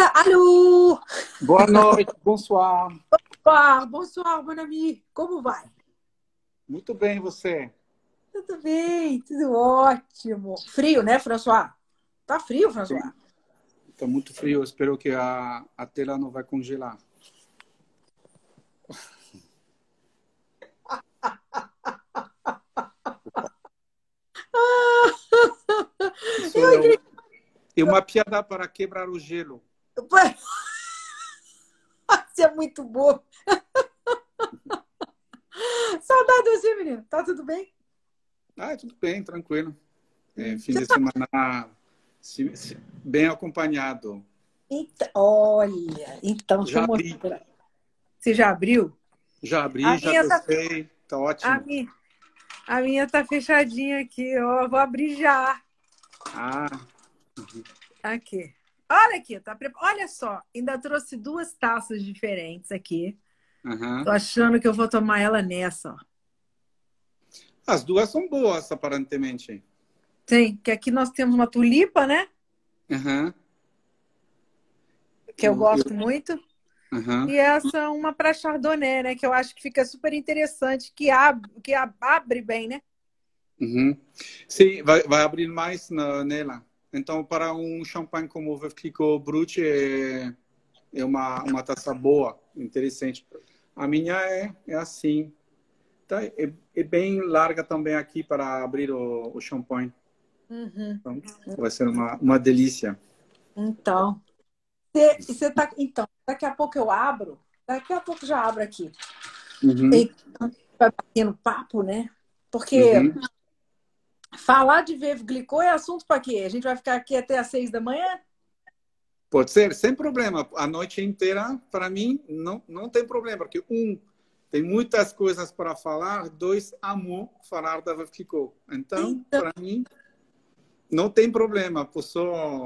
Alô! Boa noite, bonsoir. Opa, bonsoir, mon ami. Como vai? Muito bem, você? Tudo bem, tudo ótimo. Frio, né, François? Tá frio, François? Tá muito frio, espero que a, a tela não vai congelar. Eu, e uma piada para quebrar o gelo. Você é muito bom. Saudade de você, menino. Tá tudo bem? Ah, tudo bem, tranquilo. É, fim de tá semana se, se, bem acompanhado. Então, olha, então já abri. Você já abriu? Já abri, a já gostei. Tá, tá ótimo. A minha, a minha tá fechadinha aqui, ó. Vou abrir já. Ah. Aqui. Olha aqui, tá pre... olha só, ainda trouxe duas taças diferentes aqui. Uhum. Tô achando que eu vou tomar ela nessa, ó. As duas são boas, aparentemente. Sim, que aqui nós temos uma tulipa, né? Uhum. Que eu gosto muito. Uhum. E essa uma para chardonnay, né? Que eu acho que fica super interessante, que abre, que abre bem, né? Uhum. Sim, vai, vai abrir mais na, nela. Então, para um champanhe como o Clicquot Brut, é, é uma, uma taça boa, interessante. A minha é, é assim. Tá, é, é bem larga também aqui para abrir o, o champanhe. Uhum. Então, vai ser uma, uma delícia. Então, você tá, então, daqui a pouco eu abro, daqui a pouco já abro aqui. Uhum. E vai batendo papo, né? Porque uhum. Falar de Vevo Glicô é assunto para quê? A gente vai ficar aqui até às seis da manhã? Pode ser, sem problema. A noite inteira, para mim, não, não tem problema. Porque, um, tem muitas coisas para falar. Dois, amo falar da Vevo Glicô. Então, então... para mim, não tem problema. Posso,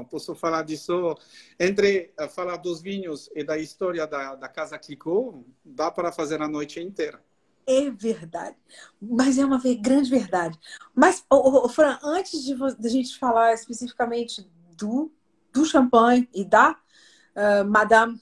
posso falar disso. Entre uh, falar dos vinhos e da história da, da Casa Clicô, dá para fazer a noite inteira. É verdade. Mas é uma grande verdade. Mas, oh, oh, Fran, antes de, de a gente falar especificamente do, do champanhe e da uh, Madame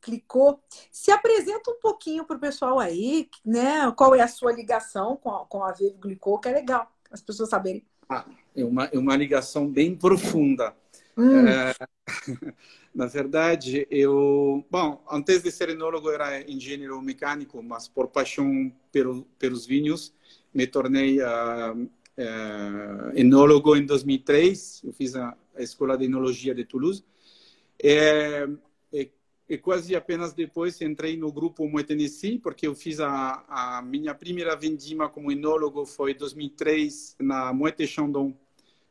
Clicot, se apresenta um pouquinho para o pessoal aí, né? Qual é a sua ligação com a, com a Vivo Clicot, que é legal as pessoas saberem. Ah, é uma, é uma ligação bem profunda. Hum. É, na verdade, eu, bom, antes de ser enólogo era engenheiro mecânico, mas por paixão pelo, pelos vinhos, me tornei uh, uh, enólogo em 2003. Eu fiz a, escola de enologia de Toulouse. E, e, e, quase apenas depois entrei no grupo Moetenesi, porque eu fiz a, a minha primeira vendima como enólogo foi em 2003 na Moete Chandon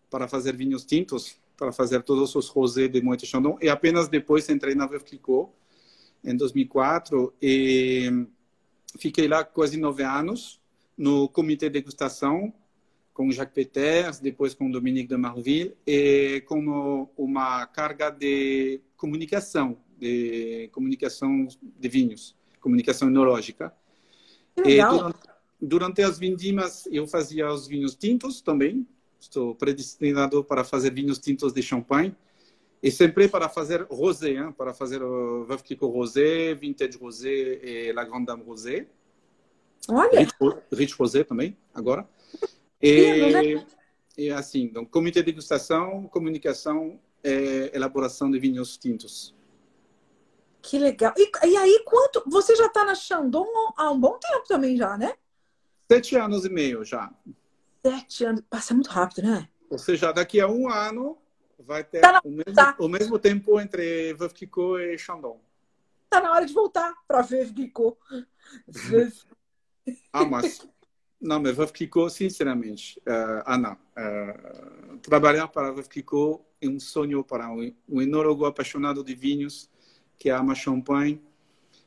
para fazer vinhos tintos para fazer todos os rosés de Moët Chandon e apenas depois entrei na Veuve Clicquot em 2004 e fiquei lá quase nove anos no comitê de degustação com Jacques Peters, depois com Dominique de Marville e com uma carga de comunicação, de comunicação de vinhos, comunicação enológica. E durante, durante as vindimas eu fazia os vinhos tintos também, Estou predestinado para fazer vinhos tintos de champanhe e sempre para fazer rosé, hein? para fazer o Veuve Clicquot rosé, Vintage rosé e La Grande Dame rosé. Olha! Rich, Rich rosé também, agora. E, né? e assim, então, comitê de degustação, comunicação e elaboração de vinhos tintos. Que legal. E, e aí, quanto... Você já está na Chandon há um bom tempo também já, né? Sete anos e meio já. Sete anos. Passa muito rápido, né? Ou seja, daqui a um ano vai ter tá o, mesmo, tá. o mesmo tempo entre Clicquot e Chandon. Tá na hora de voltar para Clicquot. ah, mas... Não, mas Clicquot, sinceramente, uh, Ana, uh, trabalhar para Clicquot é um sonho para um, um enólogo apaixonado de vinhos que ama champanhe.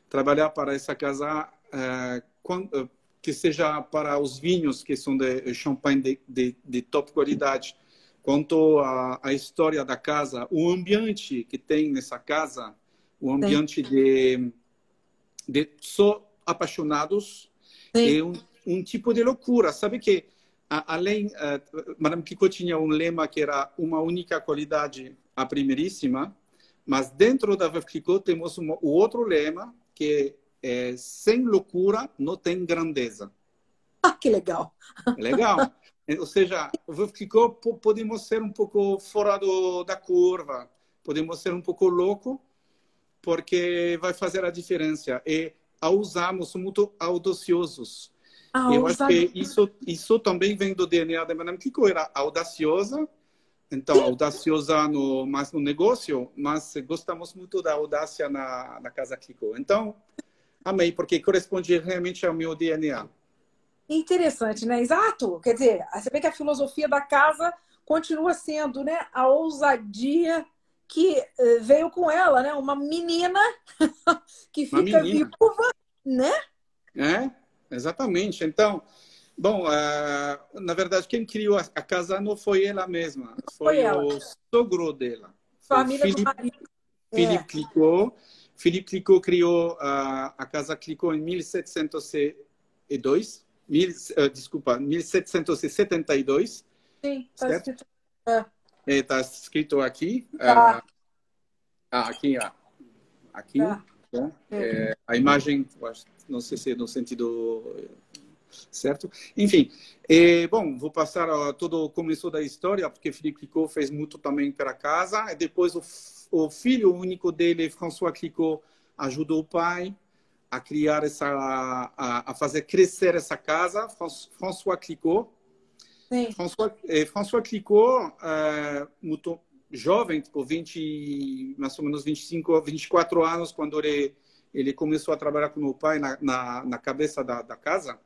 Trabalhar para essa casa, uh, quando, que seja para os vinhos que são de champanhe de, de, de top qualidade, quanto à, a história da casa, o ambiente que tem nessa casa, o ambiente de, de só apaixonados, Sim. é um, um, tipo de loucura. Sabe que, a, além, uh, Madame Kiko tinha um lema que era uma única qualidade, a primeiríssima, Mas dentro da Veuve Clicquot temos um, o outro lema, que é sem loucura não tem grandeza. Ah, que legal! É legal. Ou seja, Clicquot podemos ser um pouco fora do, da curva, podemos ser um pouco louco, porque vai fazer a diferença. E usamos muito audaciosos. Ah, Eu acho que isso, isso também vem do DNA da Madame Clicquot, era audaciosa, então, audaciosa no, mais no negócio, mas gostamos muito da audácia na, na Casa Kiko. Então, amei, porque corresponde realmente ao meu DNA. Interessante, né? Exato. Quer dizer, você vê que a filosofia da casa continua sendo né, a ousadia que eh, veio com ela, né? Uma menina que fica menina. viúva, né? É, exatamente. Então, Bom, uh, na verdade, quem criou a, casa não foi ela mesma, foi, foi ela. o sogro dela. Família Philippe, do marido. Philippe é. Philippe Clicquot criou uh, a casa Clicquot em 1702. Mil, uh, desculpa, 1772. Sim, está escrito. Está escrito aqui. Tá. ah, aqui, ah, aqui. Tá. Bom, é. É, a imagem, não sei se é no sentido certo? Enfim, e, bom, vou passar a todo o começo da história, porque Felipe Clicot fez muito também para casa, e depois o, o filho único dele, François Clicot, ajudou o pai a criar essa, a, a fazer crescer essa casa, François Clicot. Sim. François, eh, François Clicot, eh, muito jovem, tipo 20, mais ou menos 25, 24 anos, quando ele, ele começou a trabalhar com o pai na, na, na cabeça da, da casa.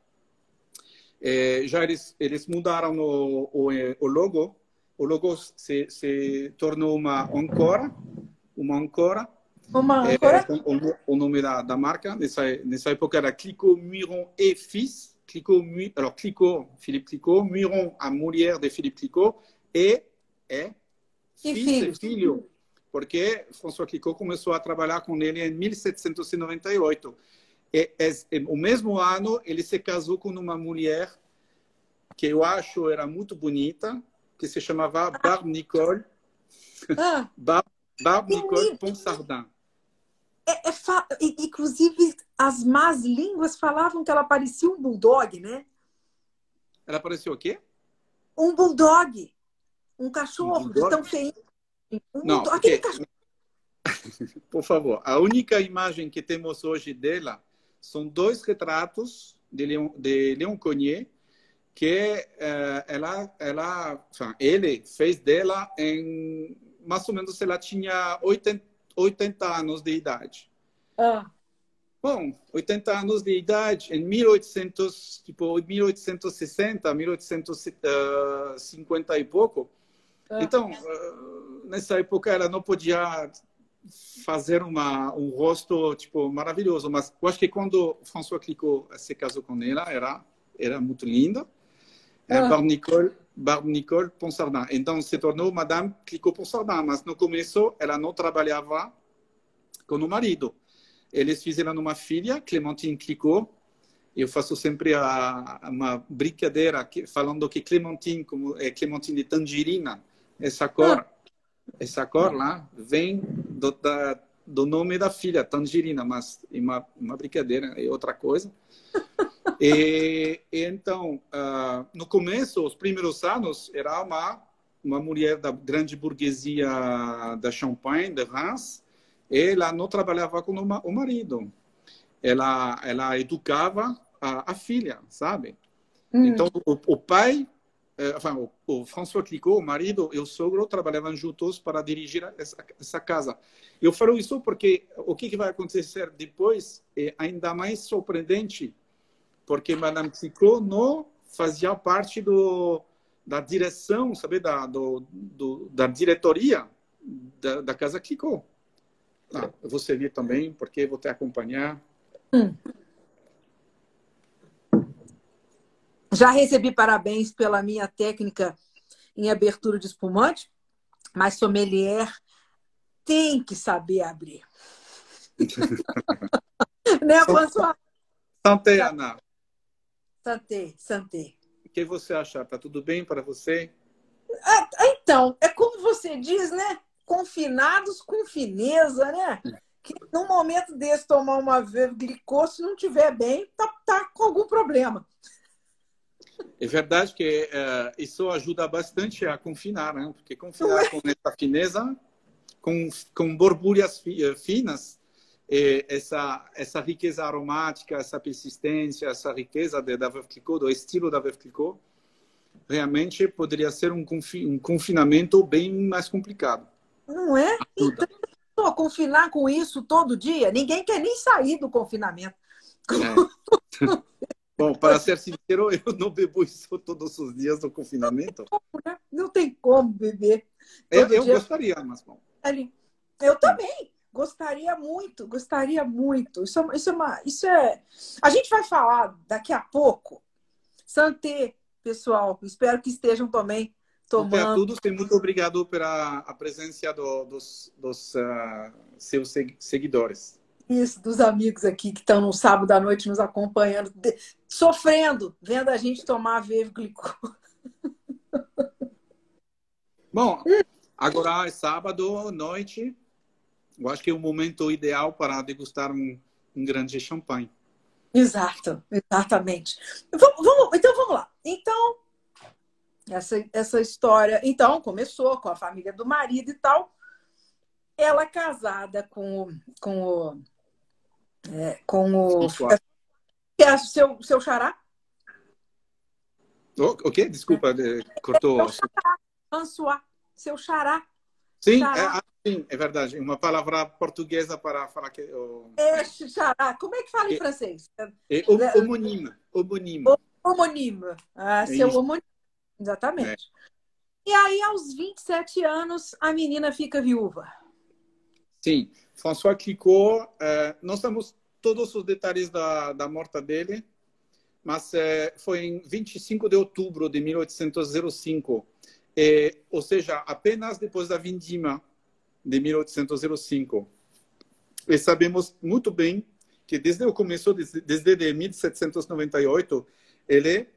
É, já eles, eles mudaram o, o, o, logo. O logo se, se tornou uma Ancora. Uma Ancora. Uma Ancora? É, o, o, nome da, da marca. Nessa, nessa época era Clicquot, Muiron et Fils. Clicquot, alors Clicquot, Philippe Clicquot, Muiron, a mulher de Philippe Clicquot, e é filho. filho. Porque François Clicquot começou a trabalhar com ele em 1798 é, é, é, o mesmo ano, ele se casou com uma mulher que eu acho era muito bonita, que se chamava Barbe Nicole. Ah, Barbe, Barbe Nicole Ponsardin. É, é fa... Inclusive, as más línguas falavam que ela parecia um bulldog, né? Ela parecia o quê? Um bulldog. Um cachorro um bulldog? tão feio. Um Não, bulldog. Aquele cachorro. Por favor, a única imagem que temos hoje dela são dois retratos de Leon, de Leon Cognier que uh, ela, ela, ele fez dela em mais ou menos ela tinha 80, 80 anos de idade. Ah. Bom, 80 anos de idade, em 1800, tipo 1860, 1850 e pouco. Ah. Então, uh, nessa época ela não podia fazer uma, um rosto tipo maravilhoso, mas eu acho que quando François Clicquot se casou com ela, era era muito linda. É ah. Barbe Nicole, Barbe Nicole Ponsardin. Então se tornou Madame Clicquot Ponsardin, mas no começo ela não trabalhava com o marido. Eles fizeram uma filha, Clementine Clicquot. Eu faço sempre a, uma brincadeira que, falando que Clementine como é Clementine de tangerina, essa cor essa cor lá vem do, da, do nome da filha, Tangerina, mas é uma, uma brincadeira, é outra coisa. E, e, então, uh, no começo, os primeiros anos, era uma, uma mulher da grande burguesia da Champagne, de Reims, ela não trabalhava com o, marido. Ela, ela educava a, a filha, sabe? Hum. Então, o, o pai é, enfin, o, o François Clicquot, o marido e o sogro trabalhavam juntos para dirigir essa, essa casa. Eu falo isso porque o que, que vai acontecer depois é ainda mais surpreendente, porque Madame Clicquot não fazia parte do, da direção, sabe, da, do, do da diretoria da, da Casa Clicquot. Ah, eu vou servir também, porque vou te acompanhar. Hum. Já recebi parabéns pela minha técnica em abertura de espumante, mas sommelier tem que saber abrir. né, François? Santé, Ana. Santé, santé. O que você acha? Tá tudo bem para você? Ah, então, é como você diz, né? confinados com fineza, né? Que num momento desse tomar uma glicose, se não tiver bem, tá, tá com algum problema. É verdade que uh, isso ajuda bastante a confinar, né? Porque confinar com essa fineza, com, com borbulhas eh, finas, essa essa riqueza aromática, essa persistência, essa riqueza da Veuve Clicquot, do estilo da Clicquot, realmente poderia ser um, confi um confinamento bem mais complicado. Não é? Então, confinar com isso todo dia, ninguém quer nem sair do confinamento. É. Bom, para ser sincero, eu não bebo isso todos os dias do confinamento. Não tem como beber. Eu, eu gostaria, mas bom. Eu também. Gostaria muito, gostaria muito. Isso, é isso é uma. Isso é. A gente vai falar daqui a pouco. Santé, pessoal. Espero que estejam também tomando. Até a todos, muito obrigado pela a presença do, dos, dos uh, seus seguidores. Isso, dos amigos aqui que estão no sábado à noite nos acompanhando, de, sofrendo, vendo a gente tomar Glicol. Bom, agora é sábado noite. Eu acho que é o momento ideal para degustar um, um grande champanhe. Exato, exatamente. Vamos, vamos, então vamos lá. Então, essa, essa história, então, começou com a família do marido e tal. Ela casada com, com o. É, com o. Que é seu, seu xará? O, o quê? Desculpa, cortou. François, seu xará. Sim, xará. É, sim, é verdade. Uma palavra portuguesa para falar que. Oh... É, xará. Como é que fala em é, francês? É, homônimo. Homônimo. Homônimo. Ah, é seu homônimo. Exatamente. É. E aí, aos 27 anos, a menina fica viúva. Sim. François Clicquot, eh, não sabemos todos os detalhes da, da morte dele, mas eh, foi em 25 de outubro de 1805, eh, ou seja, apenas depois da vindima de 1805. E sabemos muito bem que desde o começo, desde, desde 1798, ele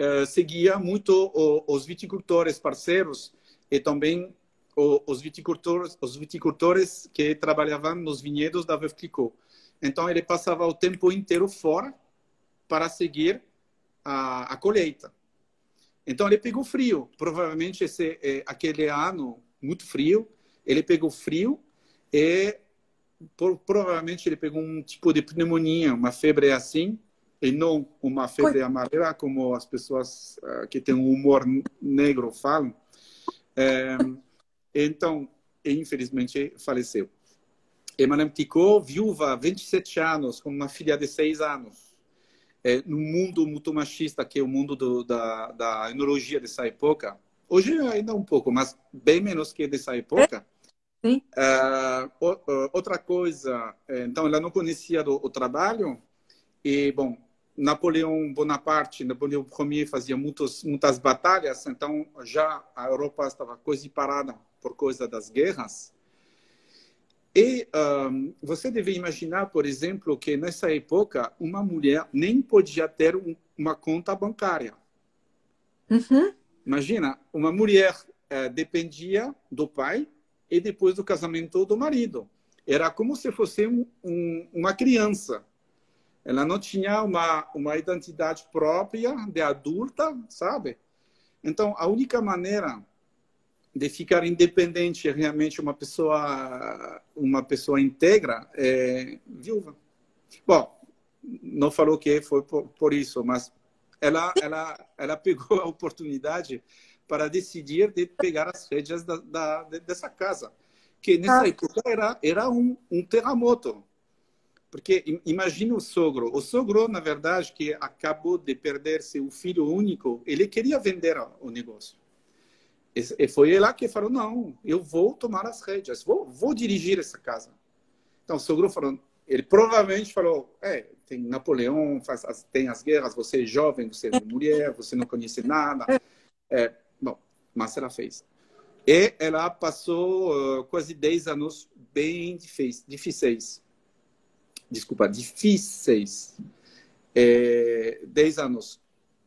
uh, seguia muito o, os viticultores parceiros e também o, os viticultores, os viticultores que trabalhavam nos vinhedos da Veuve Clicquot. Então ele passava o tempo inteiro fora para seguir a, a colheita. Então ele pegou frio. Provavelmente esse é, aquele ano muito frio, ele pegou frio e por, provavelmente ele pegou um tipo de pneumonia, uma febre assim, e não uma febre amarela, como as pessoas uh, que têm um humor negro falam. É, então, infelizmente, faleceu. E Madame Ticot, viúva, 27 anos, com uma filha de 6 anos, é, no mundo muito machista, que é o mundo do, da, da enologia dessa época, hoje ainda um pouco, mas bem menos que dessa época. Sim. Uh, outra coisa, então, ela não conhecia do, o trabalho, e, bom, Napoleão Bonaparte, Napoleão I fazia muitos, muitas batalhas, então já a Europa estava quase parada por causa das guerras. E um, você deve imaginar, por exemplo, que nessa época uma mulher nem podia ter um, uma conta bancária. Uhum. Imagina, uma mulher eh, dependia do pai e depois do casamento do marido. Era como se fosse um, uma criança ela não tinha uma, uma identidade própria de adulta, sabe? Então, a única maneira de ficar independente realmente uma pessoa uma pessoa íntegra é viúva. Bom, não falou que foi por, por isso, mas ela ela ela pegou a oportunidade para decidir de pegar as rédeas da, da dessa casa, que nessa ah. época era era um, um terremoto porque imagine o sogro. O sogro, na verdade, que acabou de perder seu filho único, ele queria vender o negócio. E foi ele lá que falou: não, eu vou tomar as rédeas, vou, vou dirigir essa casa. Então o sogro falou: ele provavelmente falou: é, tem Napoleão, faz, tem as guerras, você é jovem, você é mulher, você não conhece nada. É, mas ela fez. E ela passou uh, quase 10 anos bem difíceis desculpa, difíceis. É, 10 anos.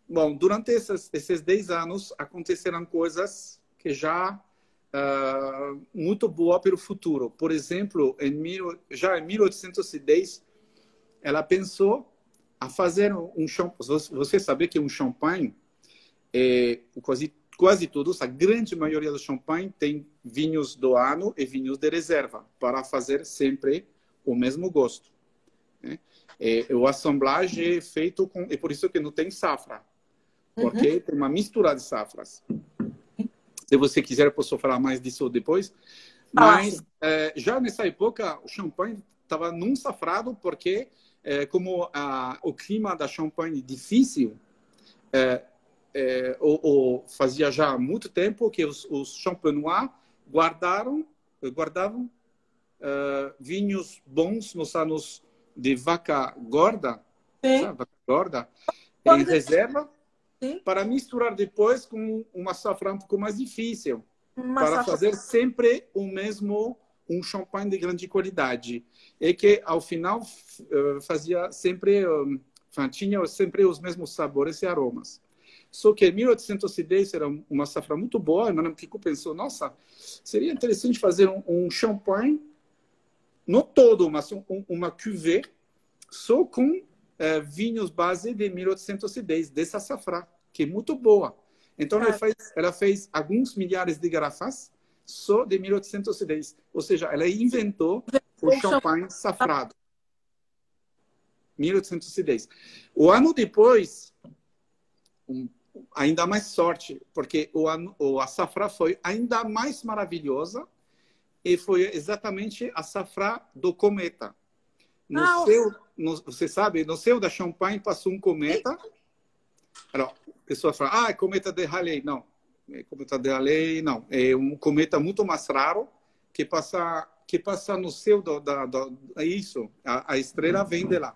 Bom, durante esses, esses 10 anos aconteceram coisas que já uh, muito boa para o futuro. Por exemplo, em mil, já em 1810, ela pensou a fazer um champanhe. Você sabe que um champanhe, é, quase, quase todos, a grande maioria do champanhe tem vinhos do ano e vinhos de reserva, para fazer sempre o mesmo gosto. Né? É, o assemblagem é feito com. É por isso que não tem safra, porque uhum. tem uma mistura de safras. Se você quiser, posso falar mais disso depois. Mas é, já nessa época, o champanhe estava num safrado, porque é, como a, o clima da Champagne difícil, é, é, ou, fazia já muito tempo que os, os champenois guardaram, guardavam uh, vinhos bons nos anos de vaca gorda, sabe, vaca gorda, em reserva, Sim. para misturar depois com uma safra um pouco mais difícil, uma para safra... fazer sempre o mesmo um champanhe de grande qualidade e que ao final eh, fazia sempre eh, tinha sempre os mesmos sabores e aromas. Só que em 1810 era uma safra muito boa, e Madame Picot pensou, nossa, seria interessante fazer um, um champanhe, não todo, mas um, uma cuvée, só com é, vinhos base de 1810, dessa safra, que é muito boa. Então, ela, fez, ela fez alguns milhares de garrafas só de 1810. Ou seja, ela inventou o champanhe safrado. 1810. O ano depois, um, ainda mais sorte, porque o ano, a safra foi ainda mais maravilhosa e foi exatamente a safra do cometa. No ah, céu, no, você sabe, no céu da Champagne passou um cometa. Alors, a pessoa fala, ah, é cometa de Halley. Não, é cometa de Halley, não. É um cometa muito mais raro que passa que passa no céu do, da, do, é isso. A, a, estrela vem de lá.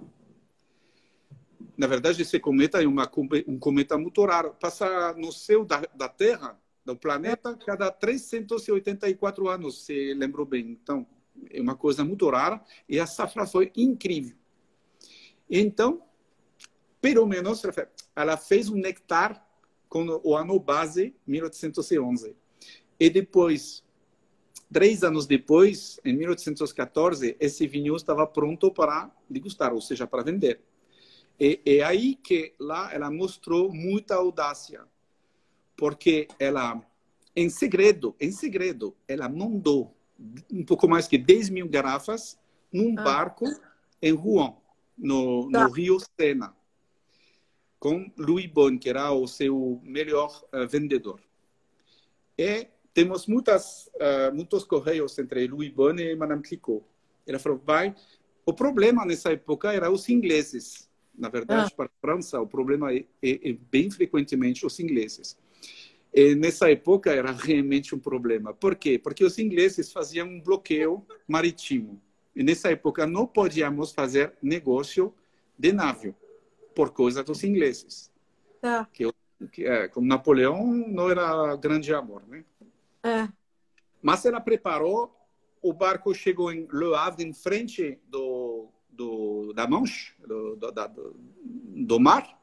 Na verdade, esse cometa é uma, um cometa muito raro. Passa no céu da, da Terra, do planeta, cada 384 anos, se lembrou bem. Então, é uma coisa muito rara e a safra foi incrível. Então, pelo menos, ela fez um nectar com o ano base 1811. E depois, três anos depois, em 1814, esse vinho estava pronto para degustar, ou seja, para vender. E é aí que lá ela mostrou muita audácia, porque ela, em segredo, em segredo, ela mandou um pouco mais que 10 mil garrafas num ah. barco em Rouen, no, no tá. Rio Sena com Louis Bon, que era o seu melhor uh, vendedor. E temos muitas, uh, muitos correios entre Louis Bon e Madame Clicquot. Ela falou, vai... O problema nessa época era os ingleses. Na verdade, ah. para a França, o problema é, é, é bem frequentemente os ingleses. E nessa época era realmente um problema. Por quê? Porque os ingleses faziam um bloqueio marítimo. E nessa época não podíamos fazer negócio de navio por causa dos ingleses. Tá. Que, que é, como Napoleão não era grande amor, né? É. Mas ela preparou, o barco chegou em Le Havre, em frente do, do da Manche, do, do, do, do mar.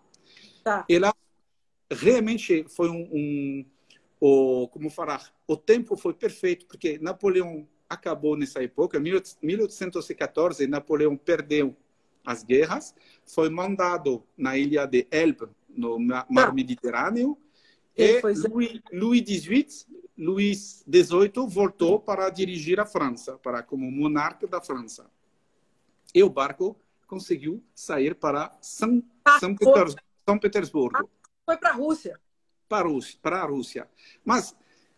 Tá. Ela realmente foi um, um o, como falar, o tempo foi perfeito, porque Napoleão acabou nessa época, 1814, Napoleão perdeu as guerras, foi mandado na ilha de Elbe, no Mar ah. Mediterrâneo, e Louis, Louis XVIII, Louis XVIII voltou para dirigir a França, para como monarca da França. E o barco conseguiu sair para São, ah, São, Peters, São Petersburgo. Foi para a Rússia. Para a Rússia, para a Rússia. Mas,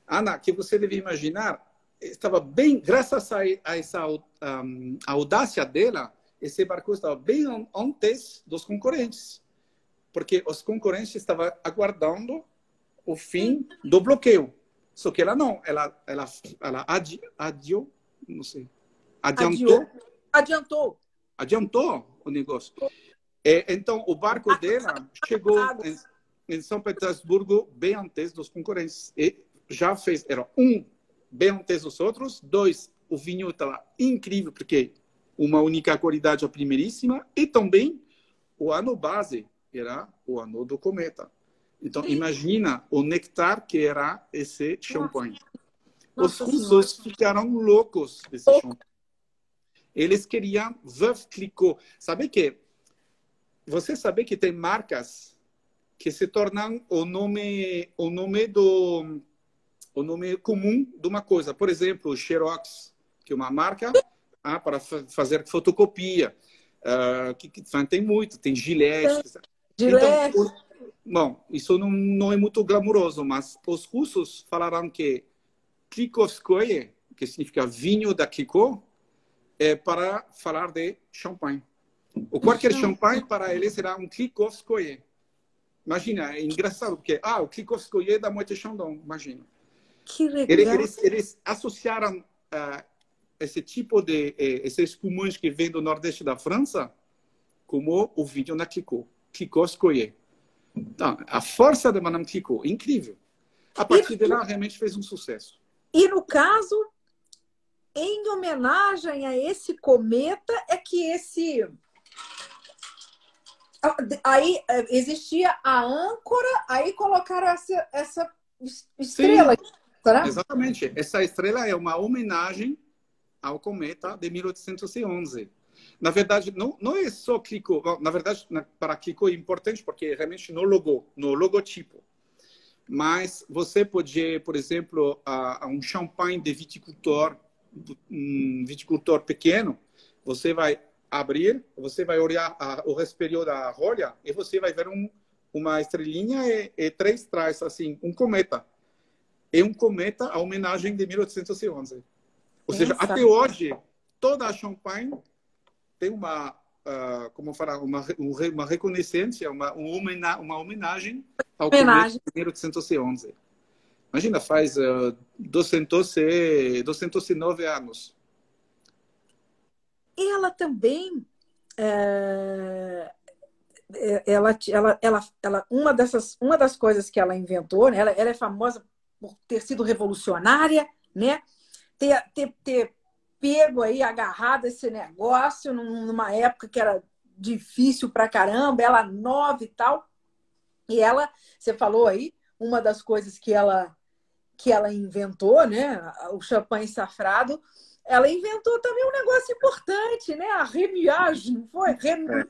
Ana, que você deve imaginar, estava bem, graças a, essa um, audácia dela, esse barco estava bem antes dos concorrentes, porque os concorrentes estavam aguardando o fim do bloqueio. Só que ela não, ela, ela, ela adi, adiou, não sei, adiantou. Adiantou. Adiantou o negócio. E, então, o barco dela chegou em, em São Petersburgo bem antes dos concorrentes. E já fez, era um, bem antes dos outros, dois, o vinho estava incrível, porque uma única qualidade, a primeiríssima, e também o ano base era o ano do cometa. Então, imagina o nectar que era esse champanhe. Nossa Os russos ficaram loucos desse champanhe. Eles queriam Veuve Clicquot. Sabe que você sabe que tem marcas que se tornam o nome o nome do o nome comum de uma coisa. Por exemplo, Xerox, que é uma marca ah, para fazer fotocopia. Uh, que, que, tem muito, tem Gillette. Gillette. Então, bom, isso não, não é muito glamuroso, mas os russos falaram que Klikovskoye, que significa vinho da Kiko, é para falar de champanhe. O qualquer champanhe para eles será um Klikovskoye. Imagina, é engraçado, porque, ah, o Klikovskoye da Moët Chandon, imagina. Que legal. Eles, eles associaram uh, esse tipo de eh, esse espumante que vem do nordeste da França como o vinho na Clicquot Escolher. Então, a força de Madame Clicquot, incrível. A partir e, de lá, realmente fez um sucesso. E no caso, em homenagem a esse cometa, é que esse. Aí eh, existia a âncora, aí colocaram essa, essa estrela. Sim? Exatamente. Essa estrela é uma homenagem ao cometa de 1811. Na verdade, não, não é só Clico. Na verdade, para Clico é importante porque realmente no logo, no logotipo. Mas você pode, por exemplo, a, a um champanhe de viticultor, um viticultor pequeno, você vai abrir, você vai olhar a, o respiro da rolha e você vai ver um, uma estrelinha e, e três traços, assim, um cometa. É um cometa a homenagem de 1811. Ou seja, até hoje, toda a Champagne tem uma, uh, como falar, uma, uma reconhecência, uma, uma homenagem ao homenagem. de 1811. Imagina, faz uh, 200 e, 209 anos. Ela também é, ela, ela, ela, ela, uma dessas, uma das coisas que ela inventou, né? ela, ela é famosa por ter sido revolucionária, né? ter, ter, ter pego aí, agarrado esse negócio numa época que era difícil pra caramba, ela nova e tal. E ela, você falou aí, uma das coisas que ela que ela inventou, né, o champanhe safrado, ela inventou também um negócio importante, né, a remuage, não foi? Remu, é.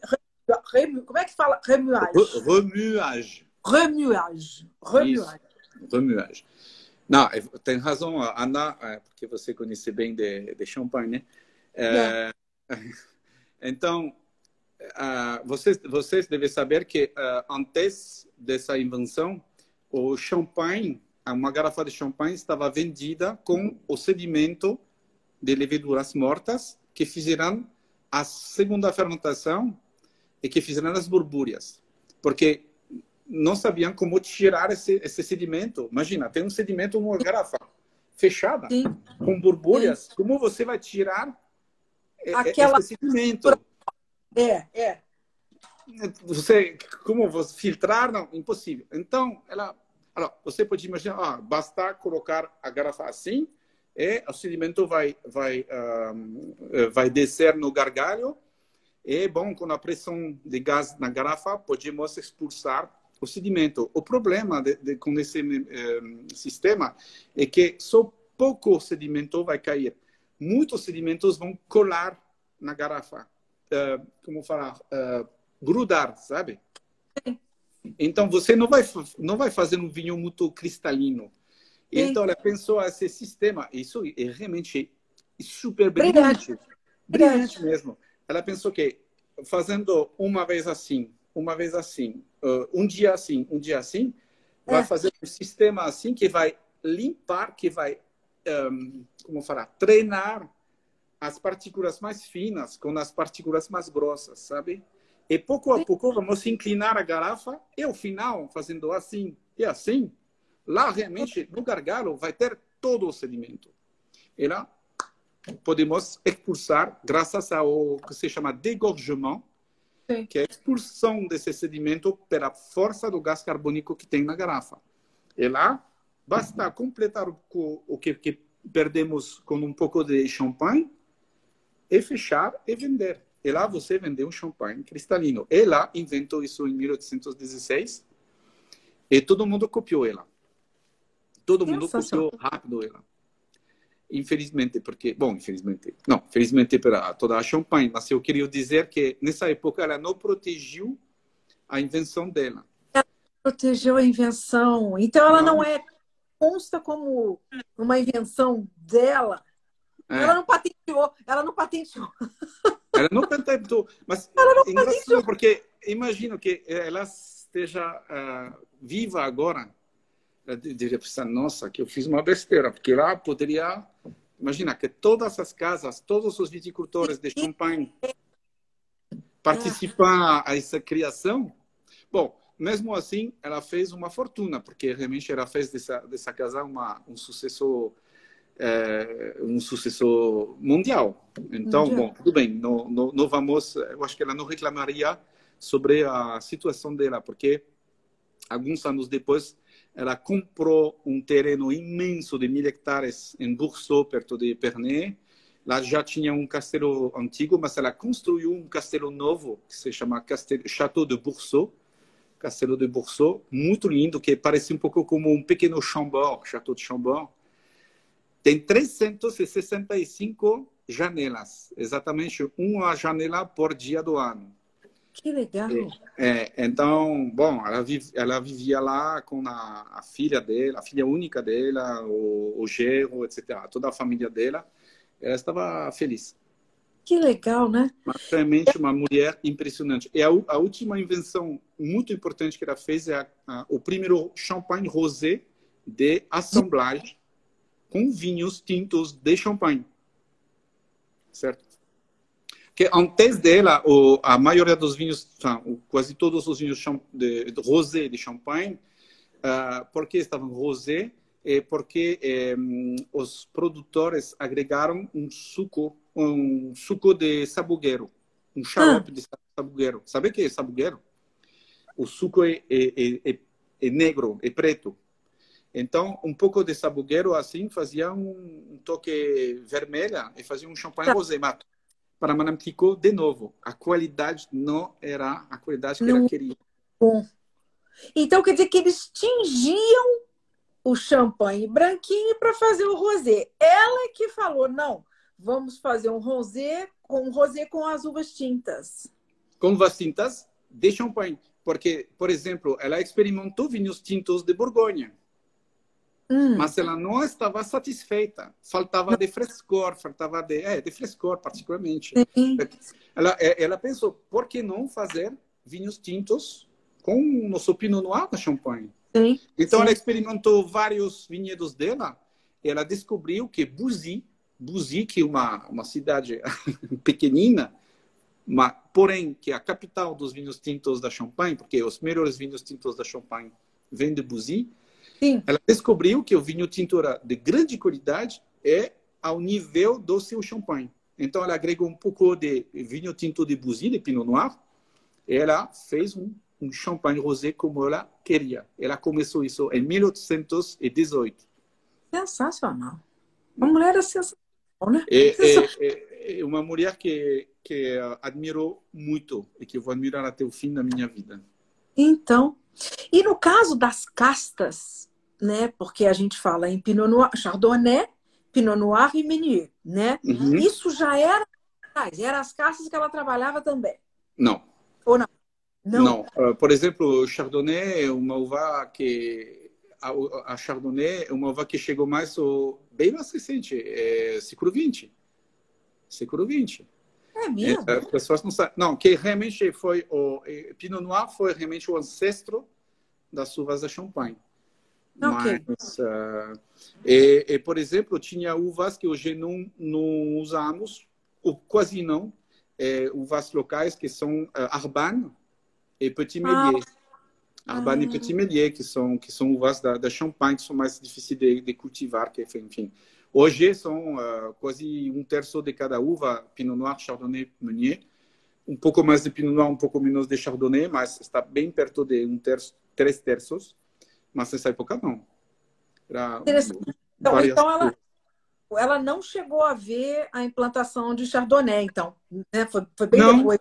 remu, como é que fala? Remuage. Remuage. Remuage. Remuage. Remuage. Não, é, tem razão, Ana, é, porque você conhece bem de, de champanhe, né? É, então, uh, vocês, vocês devem saber que uh, antes dessa invenção, o champanhe, uma garrafa de champanhe estava vendida com o sedimento de leveduras mortas que fizeram a segunda fermentação e que fizeram as borbulhas. Porque não sabiam como tirar esse, esse sedimento. Imagina, tem um sedimento numa garrafa fechada, Sim. com borbulhas. Sim. Como você vai tirar Aquela... esse sedimento? É, é. Você, como você filtrar? Não, impossível. Então, ela, ela você pode imaginar, ah, basta colocar a garrafa assim, e o sedimento vai, vai, um, vai descer no gargalho, e, bom, com a pressão de gás na garrafa, podemos expulsar o sedimento. O problema de, de, com esse eh, sistema é que só pouco sedimento vai cair. Muitos sedimentos vão colar na garrafa. Uh, como falar? Uh, grudar, sabe? Então você não vai não vai fazer um vinho muito cristalino. Então ela pensou esse sistema. Isso é realmente super brilhante. Brilhante, brilhante mesmo. Ela pensou que fazendo uma vez assim, uma vez assim, uh, um dia assim, um dia assim, vai é. fazer um sistema assim que vai limpar, que vai, um, como falar, treinar as partículas mais finas com as partículas mais grossas, sabe? E pouco a pouco vamos inclinar a garrafa e ao final, fazendo assim e assim, lá realmente no gargalo vai ter todo o sedimento. E lá podemos expulsar, graças ao que se chama degorgement, Sim. que é a expulsão desse sedimento pela força do gás carbônico que tem na garrafa. E lá, basta completar o, o que, que perdemos com um pouco de champanhe e fechar e vender. E lá você vendeu um champanhe cristalino. Ela inventou isso em 1816 e todo mundo copiou ela. Todo mundo copiou rápido ela. infelizmente, porque, bom, infelizmente, não, felizmente para toda a Champagne, mas eu queria dizer que nessa época ela não protegeu a invenção dela. Ela protegeu a invenção, então ela não, não é consta como uma invenção dela. É. Ela não patenteou, ela não patenteou. Ela não patenteou, mas ela não patenteou. porque imagino que ela esteja uh, viva agora deveria pensar, nossa, que eu fiz uma besteira, porque lá poderia, imagina que todas as casas, todos os viticultores de Champagne participar a essa criação. Bom, mesmo assim, ela fez uma fortuna, porque realmente ela fez dessa, dessa casa uma, um sucesso é, um sucesso mundial. Então, mundial. bom, tudo bem, não, não, não vamos, eu acho que ela não reclamaria sobre a situação dela, porque alguns anos depois ela comprou um terreno imenso de mil hectares em Bourseau, perto de Pernay. Lá já tinha um castelo antigo, mas ela construiu um castelo novo, que se chama castelo, Château de Bourseau. Castelo de Bourseau, muito lindo, que parece um pouco como um pequeno Chambord, Château de Chambord. Tem 365 janelas, exatamente uma janela por dia do ano. Que legal. É, é, então, bom, ela, vive, ela vivia lá com a, a, filha dela, a filha única dela, o, o genro, etc. Toda a família dela. Ela estava feliz. Que legal, né? Mas, realmente uma mulher impressionante. E a, a, última invenção muito importante que ela fez é a, o primeiro champanhe rosé de assemblagem com vinhos tintos de champanhe. Certo? que antes dela, o, a maioria dos vinhos, quase todos os vinhos de, de rosé de champanhe, uh, por que estavam rosé? É porque é, os produtores agregaram um suco, um suco de sabugueiro, um xarope ah. de sabugueiro. Sabe o que é sabugueiro? O suco é, é, é, é negro, é preto. Então, um pouco de sabugueiro assim fazia um, um toque vermelho e fazia um champanhe tá. rosé mato para Madame Clicquot, de novo, a qualidade não era a qualidade que não. ela queria. Bom. Então, quer dizer que eles tingiam o champanhe branquinho para fazer o rosé. Ela é que falou, não, vamos fazer um rosé com um rosé com as uvas tintas. Com uvas tintas de champanhe. Porque, por exemplo, ela experimentou vinhos tintos de Borgonha. Hum. Mas ela não estava satisfeita. Faltava de frescor, faltava de, é, de frescor, particularmente. Sim. Ela, é, ela pensou, por que não fazer vinhos tintos com o nosso Pinot Noir da Champagne? Sim. Então, Sim. ela experimentou vários vinhedos dela e ela descobriu que Bouzy, Bouzy, que é uma, uma cidade pequenina, mas, porém, que é a capital dos vinhos tintos da Champagne, porque os melhores vinhos tintos da Champagne vêm de Bouzy, Sim. Ela descobriu que o vinho tinto de grande qualidade é ao nível do seu champanhe. Então, ela agregou um pouco de vinho tinto de Bouzy, de Pinot Noir, e ela fez um, um champanhe rosé como ela queria. Ela começou isso em 1818. Sensacional. Uma mulher é sensacional, né? É, é, é uma mulher que, que admirou muito e que eu vou admirar até o fim da minha vida. Então, e no caso das castas, né? Porque a gente fala em Pinot Noir, Chardonnay, Pinot Noir e Meunier, né? Uhum. Isso já era eram as castas que ela trabalhava também. Não. Ou não? Não. não. Uh, por exemplo, Chardonnay é uma uva que a, Chardonnay é uma uva que chegou mais bem mais recente, é século XX. Século XX. É mesmo? As pessoas não sabem. Não, que realmente foi o Pinot Noir foi realmente o ancestro das uvas da Champagne. Okay. Mas, uh, e, e, por exemplo, tinha uvas que hoje não, não usamos, ou quase não, é, uvas locais que são uh, Arban e Petit Melier. Ah. Arban ah. e Petit Melier, que são, que são uvas da, da Champagne, que são mais difíceis de, de cultivar, que, enfim. Hoje são uh, quase um terço de cada uva, Pinot Noir, Chardonnay, Meunier. Um pouco mais de Pinot Noir, um pouco menos de Chardonnay, mas está bem perto de um terço, três terços. Mas nessa época não. Era então, então ela, ela não chegou a ver a implantação de Chardonnay, então. Né? Foi, foi bem não, depois.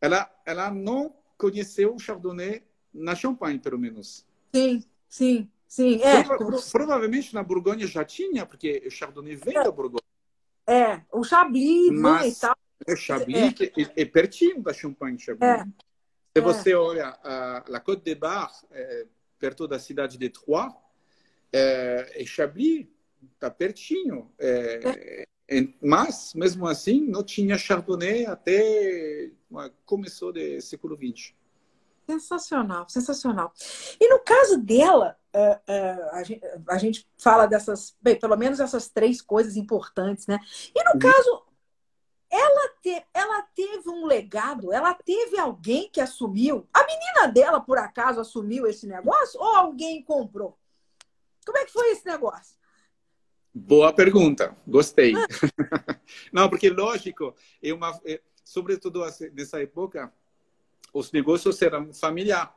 Ela, ela não conheceu o Chardonnay na Champagne, pelo menos. Sim, sim, Sim, é. Prova provavelmente na Borgonha já tinha, porque o Chardonnay vem é. da Borgonha. É, o Chablis Mas, e tal. O Chablis é. é, pertinho da Champagne Chablis. É. Se você olha a, a Côte de Bar, é, perto da cidade de Troyes, é, Chablis está pertinho. É, mas, mesmo assim, não tinha Chardonnay até começou do século XX. Sensacional, sensacional. E no caso dela, uh, a, gente, fala dessas, bem, pelo menos essas três coisas importantes, né? E no uhum. caso, te, ela teve um legado, ela teve alguém que assumiu. A menina dela, por acaso, assumiu esse negócio ou alguém comprou? Como é que foi esse negócio? Boa pergunta, gostei. Ah. Não, porque lógico, é uma, é, sobretudo nessa época, os negócios eram familiares.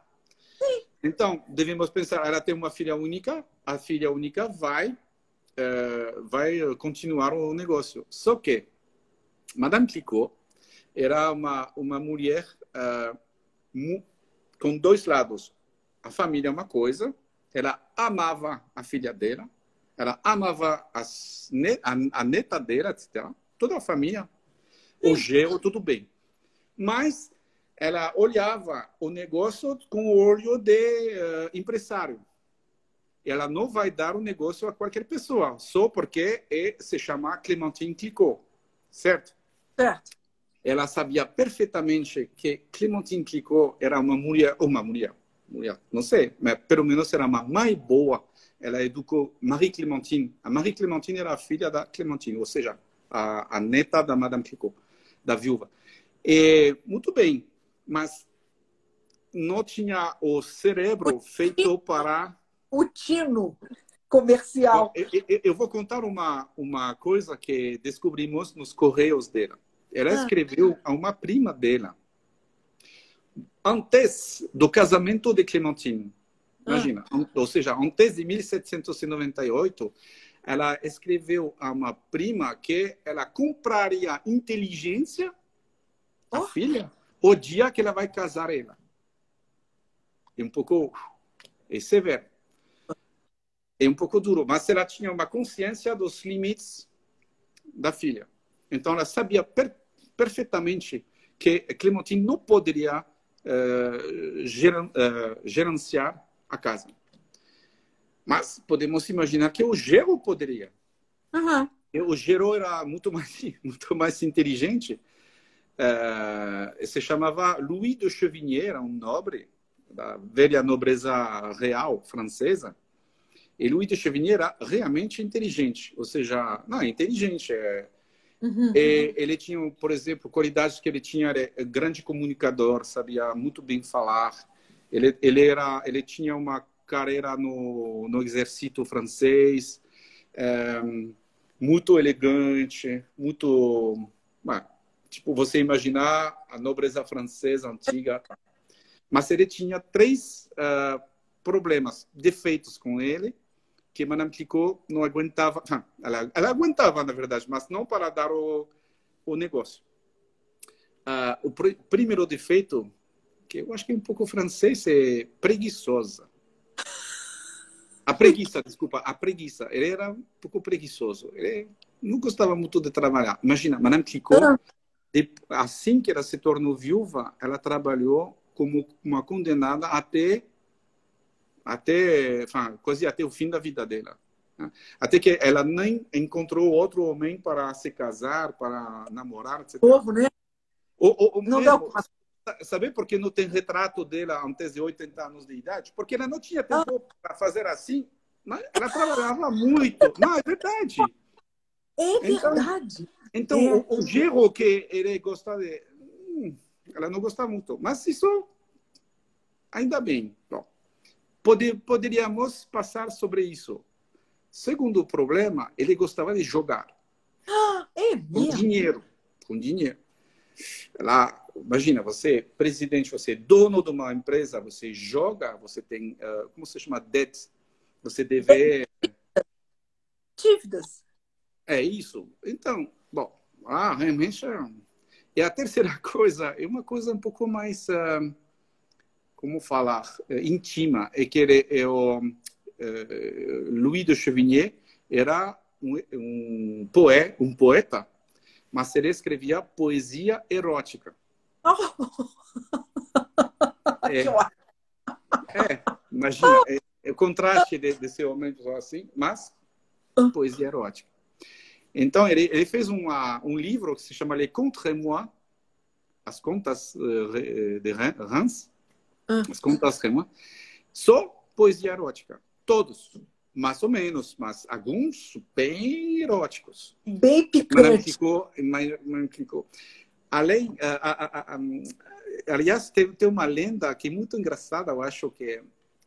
Então, devemos pensar, ela tem uma filha única, a filha única vai, uh, vai continuar o negócio. Só que Madame Clicquot era uma, uma mulher uh, com dois lados. A família é uma coisa, ela amava a filha dela, ela amava as, a, a neta dela, etc. Toda a família, o gelo, tudo bem. Mas ela olhava o negócio com o olho de uh, empresário. Ela não vai dar o negócio a qualquer pessoa, só porque é, se chama Clementine Clicquot, certo? Certo. Ela sabia perfeitamente que Clementine Clicquot era uma mulher, uma mulher, mulher, não sei, mas pelo menos era uma mãe boa. Ela educou Marie Clementine. A Marie Clementine era a filha da Clementine, ou seja, a, a neta da Madame Clicquot, da viúva. E, muito bem, mas não tinha o cérebro o feito para. O tino comercial. Eu, eu, eu, vou contar uma, uma coisa que descobrimos nos correios dela. Ela ah. escreveu a uma prima dela, antes do casamento de Clementine. Imagina, ah. ou seja, antes de 1798, ela escreveu a uma prima que ela compraria inteligência, a oh. filha, o dia que ela vai casar ela. É um pouco é severo. É um pouco duro, mas ela tinha uma consciência dos limites da filha. Então ela sabia per perfeitamente que Clementine não poderia uh, geran uh, gerenciar a casa. Mas podemos imaginar que o Gero poderia. Uhum. O Gero era muito mais, muito mais inteligente. Uh, se chamava Louis de Chevigny, era um nobre da velha nobreza real francesa. E Louis de Chevigny era realmente inteligente, ou seja, não, inteligente, é, Uhum. ele tinha, por exemplo, qualidades que ele tinha, era grande comunicador, sabia muito bem falar. Ele, ele era, ele tinha uma carreira no, no exército francês, é, muito elegante, muito, tipo você imaginar a nobreza francesa antiga. Mas ele tinha três uh, problemas, defeitos com ele que Madame Clicquot não aguentava, ela, ela, aguentava, na verdade, mas não para dar o, o negócio. Uh, o pr primeiro defeito, que eu acho que é um pouco francês, é preguiçosa. A preguiça, desculpa, a preguiça. Ele era um pouco preguiçoso. Ele não gostava muito de trabalhar. Imagina, Madame Clicquot, assim que ela se tornou viúva, ela trabalhou como uma condenada até até, quase até o fim da vida dela. Né? Até que ela nem encontrou outro homem para se casar, para namorar, etc. Povo, né? O, o, não mesmo, Sabe por que não tem retrato dela antes de 80 anos de idade? Porque ela não tinha tempo ah. para fazer assim. Né? Ela trabalhava muito. Não, é verdade. É então, verdade. Então, então é. o, o Giro que ele gosta de... Hum, ela não gosta muito. Mas isso, ainda bem. Poder, poderíamos passar sobre isso. Segundo problema, ele gostava de jogar. Ah, é mesmo? Com dinheiro. Com dinheiro. Lá, imagina, você presidente, você é dono de uma empresa, você joga, você tem, uh, como se chama, debt. Você deve... Dívidas. É isso. Então, bom, ah, realmente... É, e a terceira coisa é uma coisa um pouco mais... Uh, como falar, eh, íntima, é que ele, eu, Louis de Chevigné era um, um, um poeta, mas ele escrevia poesia erótica. Oh. É, é, imagina, é, é, o contraste de, desse homem assim, mas ah. poesia erótica. Então, ele, ele fez uma, um livro que se chama Les Contre Moi, as contas uh, de Reims, uh. as contas Reims, só poesia erótica. Todos, mais ou menos, mas alguns bem eróticos. Bem picantes. Ficou, ficou. Além, uh, aliás, tem, tem uma lenda que é muito engraçada, eu acho que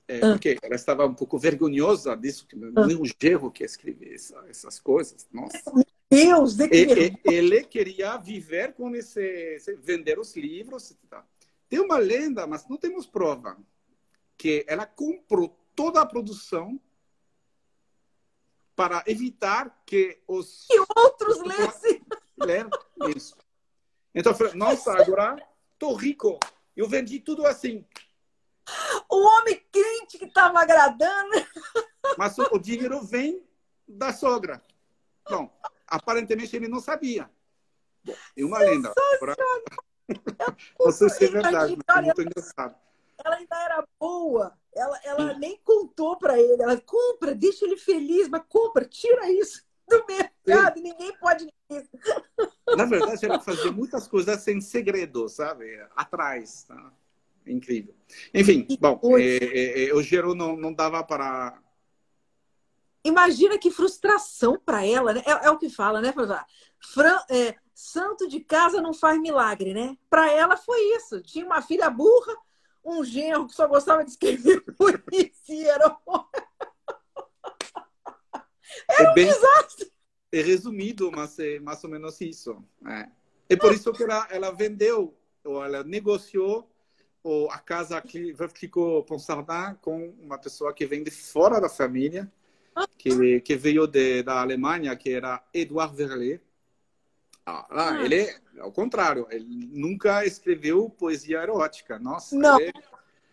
é, ah. porque ela estava um pouco vergonhosa disso, que ah. nem o Gerro que escreve essa, essas coisas. Nossa. Deus, de que e, ele queria viver com esse, esse, vender os livros. Tá. Tem uma lenda, mas não temos prova, que ela comprou toda a produção para evitar que os e outros lessem. Isso. Então eu falei, nossa, agora tô rico. Eu vendi tudo assim. O homem crente que estava agradando. Mas o, o dinheiro vem da sogra. Bom, aparentemente ele não sabia. Bom, é uma lenda. Pra... Se é verdade, mas muito engraçado. Ela ainda era boa. Ela, ela nem contou para ele. Ela compra, deixa ele feliz, mas compra, tira isso do mercado. Sim. Ninguém pode isso. Na verdade, ela fazia muitas coisas sem segredo, sabe? Atrás. Tá? Incrível. Enfim, bom, é, é, é, o Gero não, não dava para Imagina que frustração para ela, né? É, é, o que fala, né, Fran, é, santo de casa não faz milagre, né? Para ela foi isso. Tinha uma filha burra, um genro que só gostava de escrever poesia. Era, era é um bem, desastre. É resumido, mas é mais ou menos isso. É, é por isso que ela, ela vendeu, ou ela negociou ou a casa que ficou Ponsardin com uma pessoa que vem de fora da família que, que veio de, da Alemanha, que era Edouard Verlet. Ah, ah. Ele, ao contrário, ele nunca escreveu poesia erótica. Nossa, não. Ele...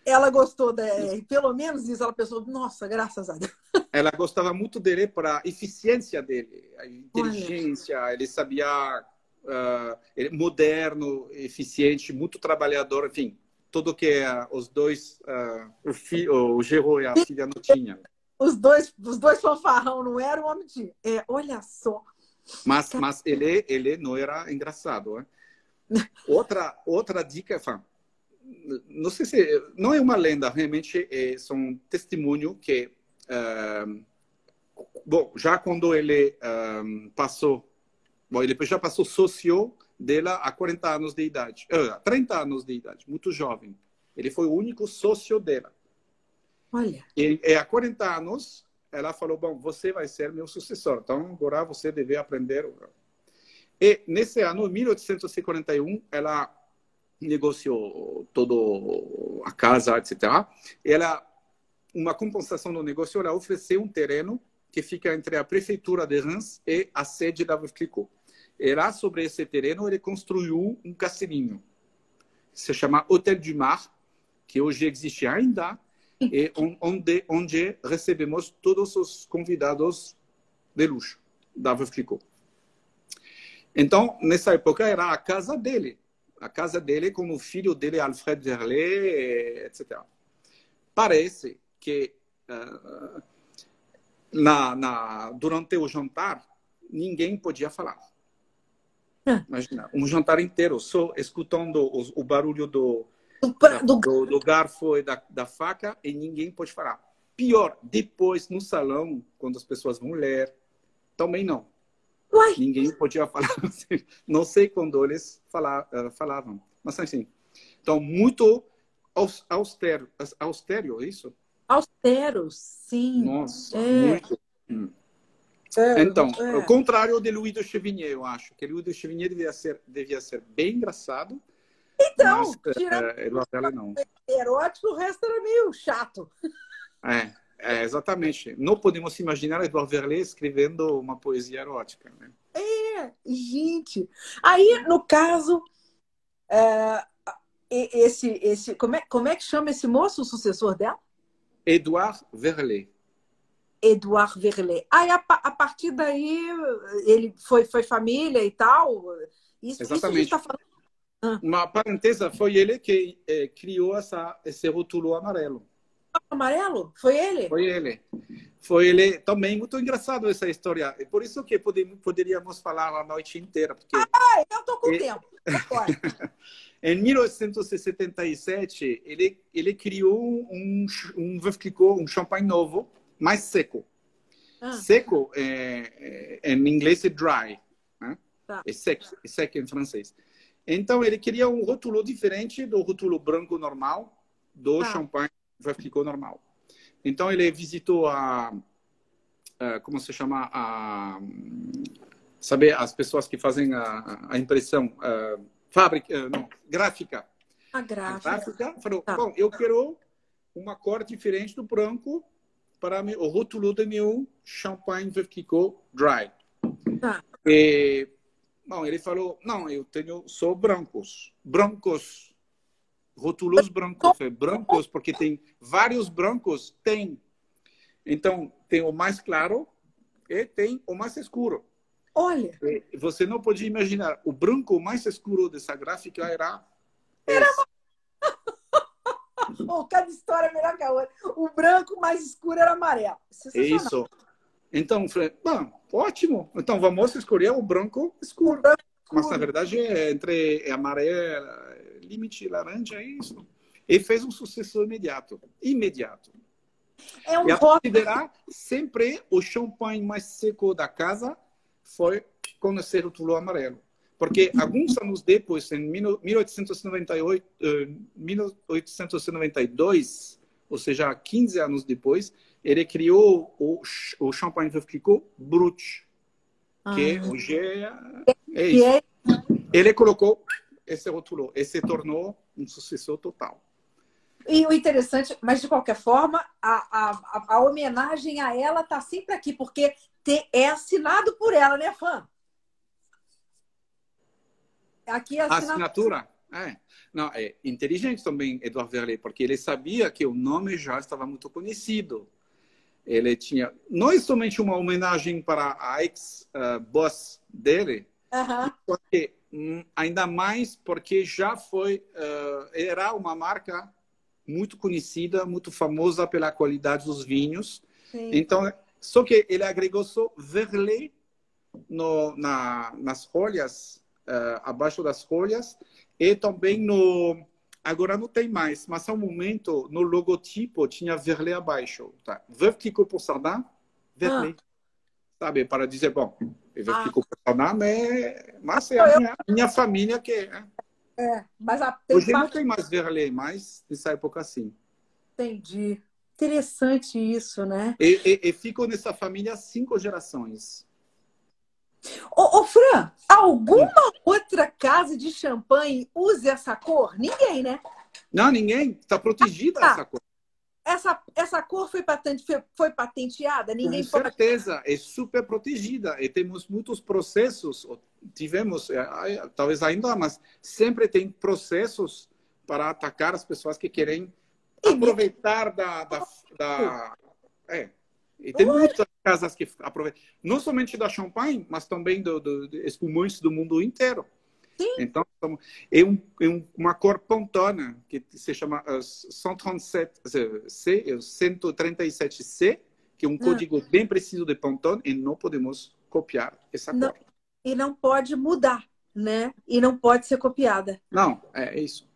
Ela gostou dele, pelo menos isso, ela pensou, nossa, graças a Deus. Ela gostava muito dele para a eficiência dele, a inteligência, Olha. ele sabia uh, ele, moderno, eficiente, muito trabalhador, enfim, tudo que uh, os dois, uh, o, fi, o Gero e a filha não tinham os dois, os dois fanfarrão não eram homem de. É, olha só. Mas, mas ele, ele não era engraçado. Né? outra, outra dica, fã, não sei se não é uma lenda, realmente é um testemunho que uh, bom, já quando ele uh, passou, bom, ele já passou sócio dela há 40 anos de idade, uh, 30 anos de idade, muito jovem. Ele foi o único sócio dela. Olha. E, e há 40 anos, ela falou: Bom, você vai ser meu sucessor, então agora você deve aprender. E nesse ano, 1841, ela negociou todo a casa, etc. Ela, uma compensação do negócio, ela ofereceu um terreno que fica entre a prefeitura de Reims e a sede da Clicquot. E lá, sobre esse terreno, ele construiu um castelinho. Se chama Hotel du Mar, que hoje existe ainda, e onde, onde recebemos todos os convidados de luxo da Veuve Então, nessa época, era a casa dele. A casa dele com o filho dele, Alfred Verlet, etc. Parece que uh, na, na, durante o jantar, ninguém podia falar. Imagina, um jantar inteiro, só escutando o, o barulho do, do, do, do garfo e da, da faca e ninguém pode falar. Pior, depois no salão, quando as pessoas vão ler, também não. Uai. Ninguém podia falar. Não sei quando eles falar, uh, falavam, mas assim. Então, muito austero, austero, é isso? Austero, sim. Nossa, é. muito. Hum. É, então, é. o contrário de Louis de Chevigné, eu acho. Que Louis de Chevigné devia ser, devia ser bem engraçado, então, Mas, tirando é, é não. erótico, o resto era meio chato. É, é, exatamente. Não podemos imaginar Edouard Verlet escrevendo uma poesia erótica. Né? É, gente. Aí, no caso, é, esse, esse, como, é, como é que chama esse moço, o sucessor dela? Edouard Verlet. Edouard Verlet. Aí, a, a, partir daí, ele foi, foi família e tal? Isso, Exatamente. Isso tá falando... ah. Uma parentesa, foi ele que eh, criou essa, esse rótulo amarelo. Amarelo? Foi ele? Foi ele. Foi ele também muito engraçado essa história. É por isso que poderíamos falar a noite inteira. Porque ah, eu tô com ele... tempo. em 1977, ele, ele criou um, um um, um champanhe novo, mais seco. Ah. Seco, é, é, em inglês, é dry. Né? Tá. É seco, é seco em francês. Então, ele queria um rótulo diferente do rótulo branco normal do tá. champanhe ficou normal. Então ele visitou a, a como se chama a saber as pessoas que fazem a, a impressão a fábrica não, gráfica. A gráfica. A gráfica falou, tá. bom, eu quero uma cor diferente do branco para o rótulo do meu champanhe Veuve Dry. Tá. E, bom, ele falou, não, eu tenho só brancos, brancos rótulos brancos, é brancos porque tem vários brancos, tem. Então, tem o mais claro e tem o mais escuro. Olha! E você não pode imaginar, o branco mais escuro dessa gráfica era... Era... oh, cada história é melhor que a outra. O branco mais escuro era amarelo. É isso. Então, falei, bom, ótimo. Então, vamos escolher o branco escuro. O branco escuro. Mas, na verdade, é entre amarelo, limite laranja, é isso. E fez um sucesso imediato. Imediato. É um e a considerar sempre o champanhe mais seco da casa foi conhecer o Toulon amarelo. Porque alguns anos depois, em 1898, 1892, eh, ou seja, 15 anos depois, ele criou o, o champanhe Veuve Brut, que ah. hoje é, é isso. É ele colocou esse rotulou e se tornou um sucesso total. E o interessante, mas de qualquer forma, a, a, a homenagem a ela está sempre aqui, porque te, é assinado por ela, né, fã? Aqui é a assinatura. É. Não, é inteligente também, Eduardo Verlet, porque ele sabia que o nome já estava muito conhecido. Ele tinha não é somente uma homenagem para a ex-boss uh, dele, uhum. porque Hum, ainda mais porque já foi uh, era uma marca muito conhecida, muito famosa pela qualidade dos vinhos. Sim. Então, só que ele agregou só verlet no, na, nas folhas, uh, abaixo das folhas, e também no agora não tem mais, mas ao momento no logotipo tinha verlet abaixo, tá? Veuve Clicquot pour Sardin, verlet. Ah. Sabe, para dizer, bom, eu ah. fico personagem, é... mas é a minha, minha família que é. É, mas a, Hoje parte... não tem mais Verley, mas nessa época sim. Entendi. Interessante isso, né? E, e, e fico nessa família cinco gerações. Ô, ô Fran, alguma sim. outra casa de champanhe usa essa cor? Ninguém, né? Não, ninguém. Está protegida ah, essa cor essa, essa cor foi, patente, foi patenteada? Ninguém Com certeza, é super protegida. E temos muitos processos, tivemos, é, talvez ainda, mas sempre tem processos para atacar as pessoas que querem aproveitar da. da, da é. E tem muitas casas que aproveitam, não somente da champanhe, mas também do, do, espumantes do mundo inteiro. Sim. Então, é, um, é uma cor pontona, que se chama uh, 137C, 137C, que é um ah. código bem preciso de Pantone, e não podemos copiar essa não, cor. E não pode mudar, né? E não pode ser copiada. Não, é isso.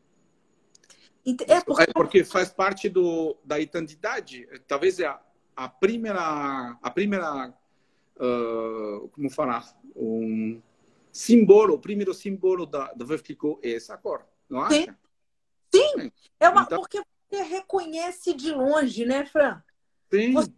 É porque, é porque faz parte do, da identidade. Talvez é a, a primeira, a primeira uh, como falar, um, símbolo, o primeiro símbolo da, da Clicquot é essa cor, não acha? Sim, Sim. é uma então... porque você reconhece de longe, né, Fran? Sim. Você,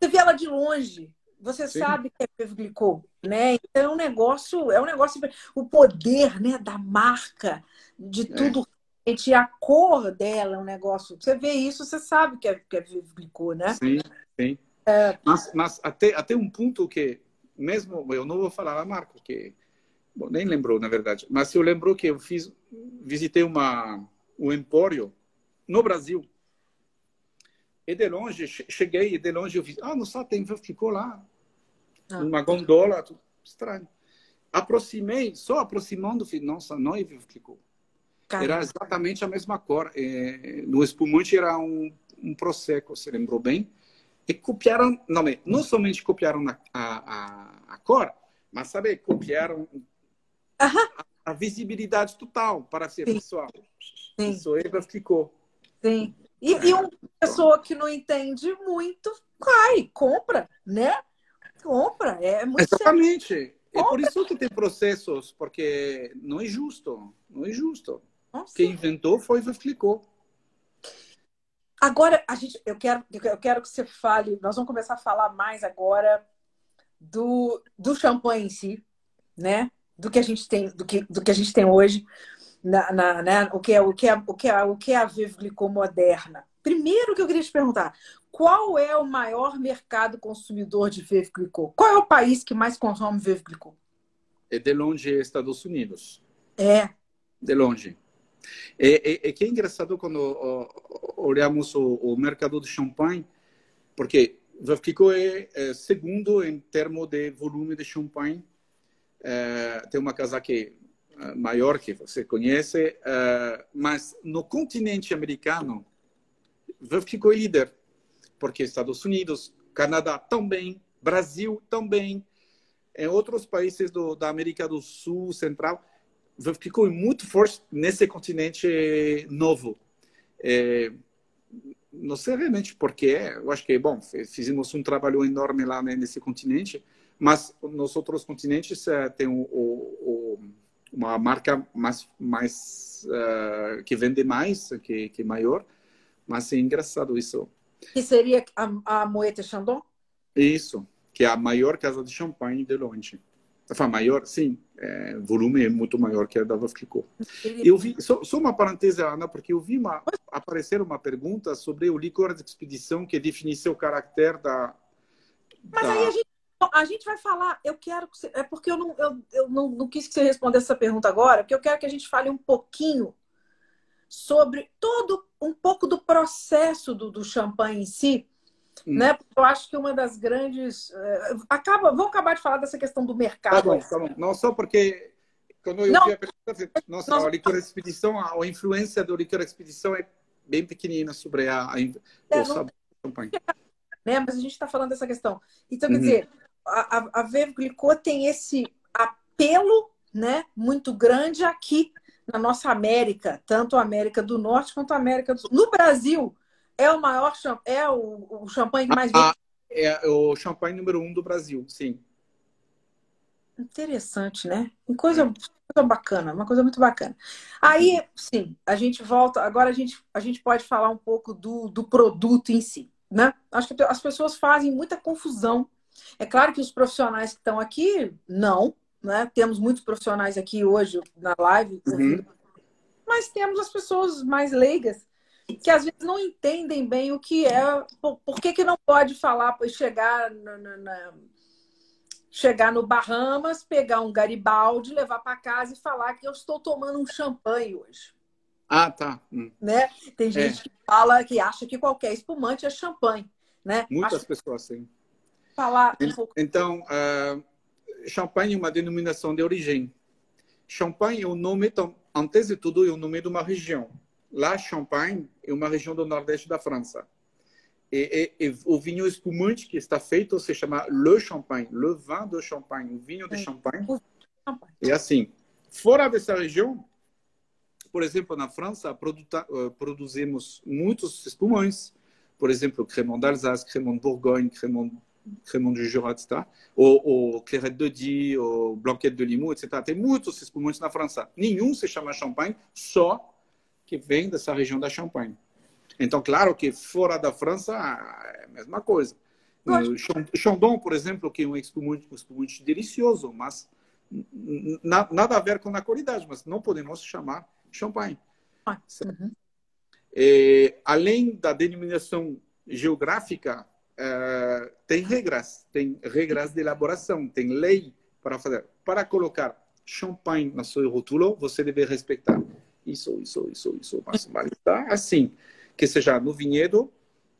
você vê ela de longe, você Sim. sabe que é Clicquot, né? Então é um negócio, é um negócio, o poder, né, da marca, de é. tudo é. e a cor dela é um negócio. Você vê isso, você sabe que é, que é né? Sim, sim. É... Mas, mas até, até um ponto que, mesmo, eu não vou falar a marca, porque Bom, nem lembrou, na verdade. Mas eu lembrou que eu fiz, visitei uma, um empório no Brasil. E de longe, cheguei e de longe eu vi, ah, não só tem ficou lá. Ah. Uma gondola, tudo estranho. Aproximei, só aproximando, falei, nossa, não ficou. Era exatamente a mesma cor. É, no espumante era um, um Prosecco, se lembrou bem. E copiaram, não, não somente copiaram a, a, a cor, mas, sabe, copiaram a, a, visibilidade total para ser Sim. pessoal. Sim. Isso aí ficou. Sim. E, e uma pessoa que não entende muito, cai, compra, né? Compra. É muito Exatamente. Sério. É por isso que tem processos, porque não é justo. Não é justo. Nossa. Quem inventou foi o Flicou. Agora, a gente, eu, quero, eu quero que você fale, nós vamos começar a falar mais agora do, do champanhe em si, né? Do que a gente tem, do que, do que a gente tem hoje, na, na né? o, que é, o, que é, o, que é, o que é a Veuve moderna. Primeiro que eu queria te perguntar, qual é o maior mercado consumidor de Clicquot? Qual é o país que mais consome Clicquot? É de longe Estados Unidos. É. De longe. É, é, é que é engraçado quando olhamos o, o mercado de champanhe, porque Vavkiko é, é, segundo em termos de volume de champanhe. É, tem uma casa que é maior que você conhece, é, mas no continente americano, Vavkiko é líder, porque Estados Unidos, Canadá também, Brasil também, em outros países do, da América do Sul, Central, ficou muito forte nesse continente novo. É, não sei realmente porquê, eu acho que, bom, fizemos um trabalho enorme lá né, nesse continente, mas nos outros continentes uh, tem o, o, uma marca mais, mais uh, que vende mais, que, que é maior, mas é engraçado isso. Que seria a, a Moët Chandon? Isso, que é a maior casa de champanhe de longe. Enfin, maior, sim, é, volume é muito maior que a da Vaflicô. Eu vi, só, só, uma parêntese, Ana, porque eu vi uma, aparecer uma pergunta sobre o licor de expedição que define seu caráter da... Mas da... aí a gente, a gente vai falar, eu quero que você, é porque eu, não, eu, eu não, não quis que você respondesse essa pergunta agora, porque eu quero que a gente fale um pouquinho sobre todo, um pouco do processo do, do champanhe em si, Hum. Né? Eu acho que uma das grandes. Uh, acaba, vamos acabar de falar dessa questão do mercado. Tá bom, tá bom. Não só porque quando eu não, vi a pergunta, nossa, não, a licor expedição, a, influência do licor expedição é bem pequenina sobre a, a, é, o sabor do champanhe. Né? Mas a gente está falando dessa questão. Então, quer uhum. dizer, a, a, a Verglicô tem esse apelo né, muito grande aqui na nossa América, tanto a América do Norte quanto a América do Sul. No Brasil, é o maior é o, o champanhe mais ah, É o champanhe número um do Brasil, sim. Interessante, né? Coisa, coisa bacana, uma coisa muito bacana. Aí, sim, a gente volta. Agora a gente, a gente pode falar um pouco do, do produto em si, né? Acho que as pessoas fazem muita confusão. É claro que os profissionais que estão aqui, não, né? Temos muitos profissionais aqui hoje na live, uhum. mas temos as pessoas mais leigas que às vezes não entendem bem o que é, por, por que, que não pode falar, chegar na, na, chegar no Bahamas, pegar um Garibaldi, levar para casa e falar que eu estou tomando um champanhe hoje. Ah, tá. Hum. Né? Tem gente é. que fala que acha que qualquer espumante é champanhe, né? Muitas pessoas sim. Falar um pouco. Então, uh, champanhe é uma denominação de origem. Champanhe é o nome, então, antes de tudo, é o nome de uma região. La Champagne é uma região do nordeste da França. E, e, e, o vinho espumante que está feito se chama Le Champagne, le vin de Champagne, o vinho de Champagne. É assim. Fora dessa região, por exemplo, na França, produta, uh, produzimos muitos espumantes, por exemplo, Crémant d'Alsace, Crémant de Bourgogne, Crémant, Crémant du Jura, etc. Ou, ou Clairette de Die, ou Blanquette de Limoux, etc. Tem muitos espumantes na França. Nenhum se chama Champagne, só que vem dessa região da Champagne. Então, claro que fora da França é a mesma coisa. Chandon, por exemplo, que é um espumante, um espumante delicioso, mas na, nada a ver com a qualidade, mas não podemos chamar champanhe. Ah, uhum. E, além da denominação geográfica, uh, tem regras, tem regras de elaboração, tem lei para fazer. Para colocar champanhe no seu rótulo, você deve respeitar isso, isso, isso, isso, mas, mas tá assim, que seja no vinhedo,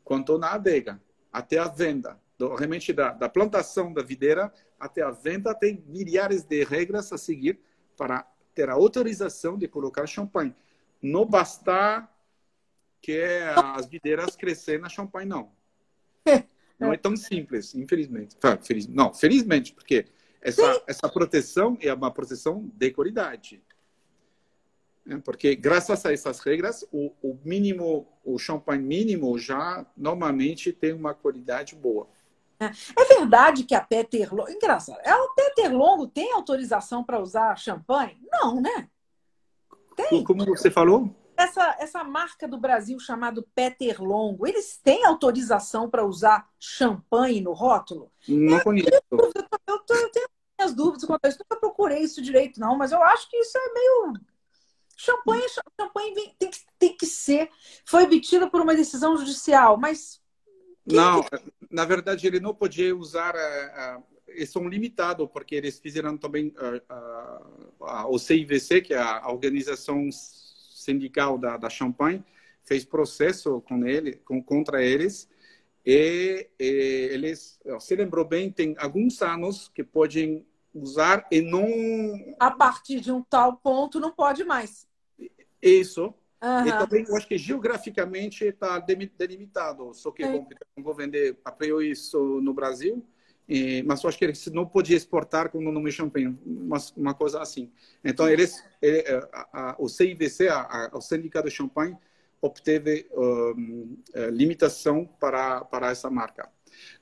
quanto na adega, até a venda. Do, realmente, da, da plantação da videira até a venda, tem milhares de regras a seguir para ter a autorização de colocar champanhe. Não basta que as videiras crescer na champanhe, não. Não é tão simples, infelizmente. Não, felizmente, porque essa, essa proteção é uma proteção de qualidade. É, porque graças a essas regras, o, o mínimo, o champanhe mínimo já normalmente tem uma qualidade boa. É, é verdade que a Peter Longo. Engraçado. A Peter Longo tem autorização para usar champanhe? Não, né? Tem. Como você falou? Essa, essa marca do Brasil chamado Peter Longo, eles têm autorização para usar champanhe no rótulo? Não eu conheço. Eu, eu, tenho minhas dúvidas quanto a isso. Nunca procurei isso direito, não, mas eu acho que isso é meio. Champanhe, champanhe tem, que, tem que ser. Foi obtida por uma decisão judicial, mas não, na verdade ele não podia usar. Uh, uh, eles são limitados porque eles fizeram também uh, o CIVC, que é a organização sindical da, da Champagne, fez processo com ele, com, contra eles. E, e eles, se lembrou bem, tem alguns anos que podem usar e não. A partir de um tal ponto não pode mais. Isso. Uhum. E também, eu acho que geograficamente está delimitado. Só que bom, não vou vender a priori isso no Brasil, e, mas eu acho que eles não podia exportar com o nome champanhe, uma, uma coisa assim. Então, eles, ele, a, a, o CIVC, a, o Sindicato de Champanhe, obteve um, é, limitação para, para essa marca.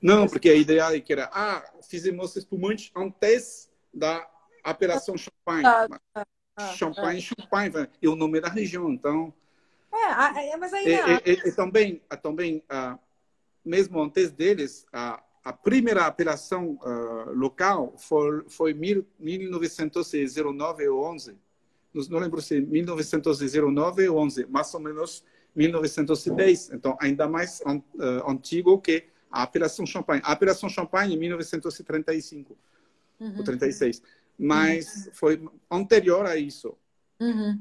Não, porque a ideia é que era, ah, fizemos espumante antes da apelação champanhe. Ah, ah, ah, champanhe, champanhe, é o nome da região, então... É, é mas aí... E, e, e, também, também uh, mesmo antes deles, a, a primeira apelação uh, local foi, foi 1909 ou 11. Não lembro se 1909 ou 11, mais ou menos 1910. Então, ainda mais uh, antigo que a apelação Champagne. A apelação Champagne em 1935 uhum. ou 36 mas uhum. foi anterior a isso. Uhum.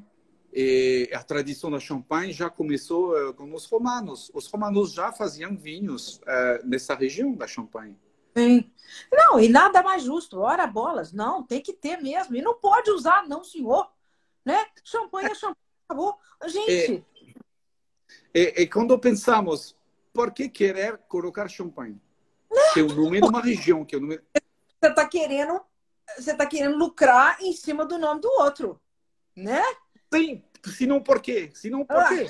E a tradição da champanhe já começou uh, com os romanos. Os romanos já faziam vinhos uh, nessa região da Champagne. Sim. Não, e nada mais justo. Ora, bolas. Não, tem que ter mesmo. E não pode usar, não, senhor. Né? Champanhe é champanhe. Acabou. Gente. E, e, e, quando pensamos, por que querer colocar champanhe? Que é o nome de uma região. Que é o nome... Você está querendo você está querendo lucrar em cima do nome do outro, né? Sim, se não por quê? Se não por quê?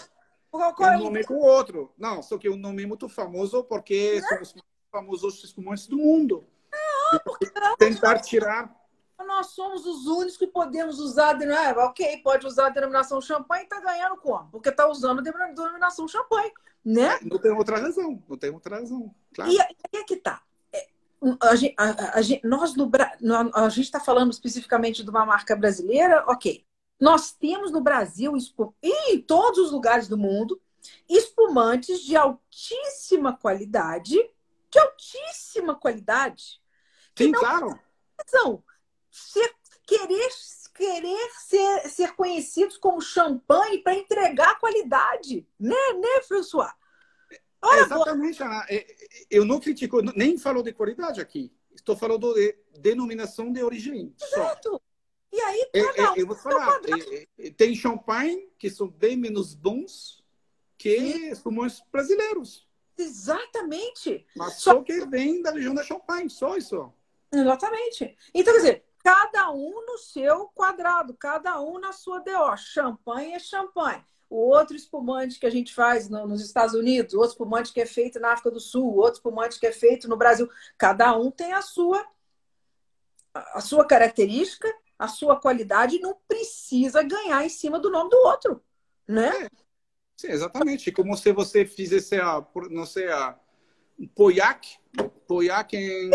Ah, um nome com o outro. Não, só que é um nome muito famoso porque né? são os mais famosos espumantes do mundo. Não, porque não, Tentar tirar. Nós somos os únicos que podemos usar. É, ok, pode usar a denominação champanhe e está ganhando como? Porque está usando a denominação champanhe, né? Não tem outra razão. Não tem outra razão. Claro. E aí é que tá a gente, a, a, nós no, a gente está falando especificamente de uma marca brasileira, ok. Nós temos no Brasil e em todos os lugares do mundo espumantes de altíssima qualidade, de altíssima qualidade. Sim, claro. São ser, querer querer ser, ser conhecidos como champanhe para entregar qualidade, né, né, François? Ora, Exatamente, Ana. É, é, eu não critico, nem falo de qualidade aqui. Estou falando de denominação de origem. Exato. Só. E aí, cada um, é, eu vou falar, é, tem champanhe que são bem menos bons que espumantes brasileiros. Exatamente. Mas só, só que vem da região da champanhe, só isso. Exatamente. Então, quer dizer, cada um no seu quadrado, cada um na sua DO. Champanhe é champanhe o outro espumante que a gente faz no, nos Estados Unidos, outro espumante que é feito na África do Sul, outro espumante que é feito no Brasil. Cada um tem a sua a sua característica, a sua qualidade, não precisa ganhar em cima do nome do outro, né? É. Sim, exatamente. Como se você fizesse a, não sei, a Poiac, Poiac em,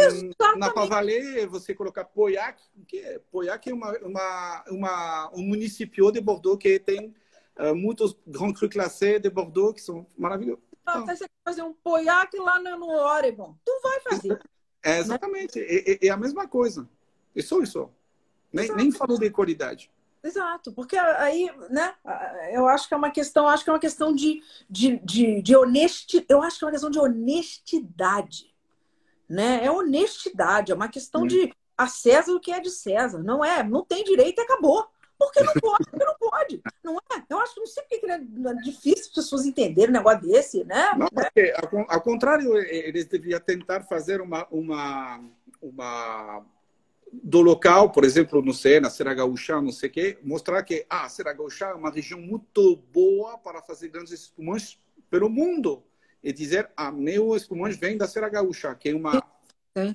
na Pavalé, você colocar Poiac, que é? Poiac é uma, uma, uma, um município de Bordeaux que tem uh, muitos Grand Cru classés de Bordeaux que são maravilhosos. Ah, então, você fazer um poiac lá no, no Oregon. Tu vai fazer. É, exatamente. Né? É, é, é, a mesma coisa. É só isso. Nem, nem falou de qualidade. Exato, porque aí, né, eu acho que é uma questão, acho que é uma questão de, de, de, de honestidade, eu acho que é uma questão de honestidade, né? É honestidade, é uma questão hum. de a César o que é de César, não é, não tem direito e acabou. Porque não pode, porque não pode, não é? Eu acho que não sei porque é difícil as pessoas entenderem um negócio desse, né? Não, porque, ao, ao contrário, eles deviam tentar fazer uma, uma, uma do local, por exemplo, não sei, na Serra Gaúcha, não sei o quê, mostrar que ah, a Serra Gaúcha é uma região muito boa para fazer grandes espumantes pelo mundo. E dizer, ah, meu espumante vem da Serra Gaúcha, que é uma,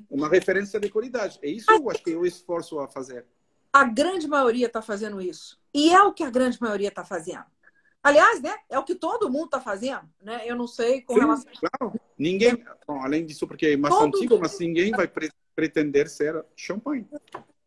uma referência de qualidade. É isso eu acho que eu esforço a fazer. A grande maioria está fazendo isso. E é o que a grande maioria está fazendo. Aliás, né? É o que todo mundo está fazendo, né? Eu não sei com Sim, relação. Claro. Ninguém, bom, além disso, porque é mais todo antigo, mas ninguém vai pretender ser champanhe.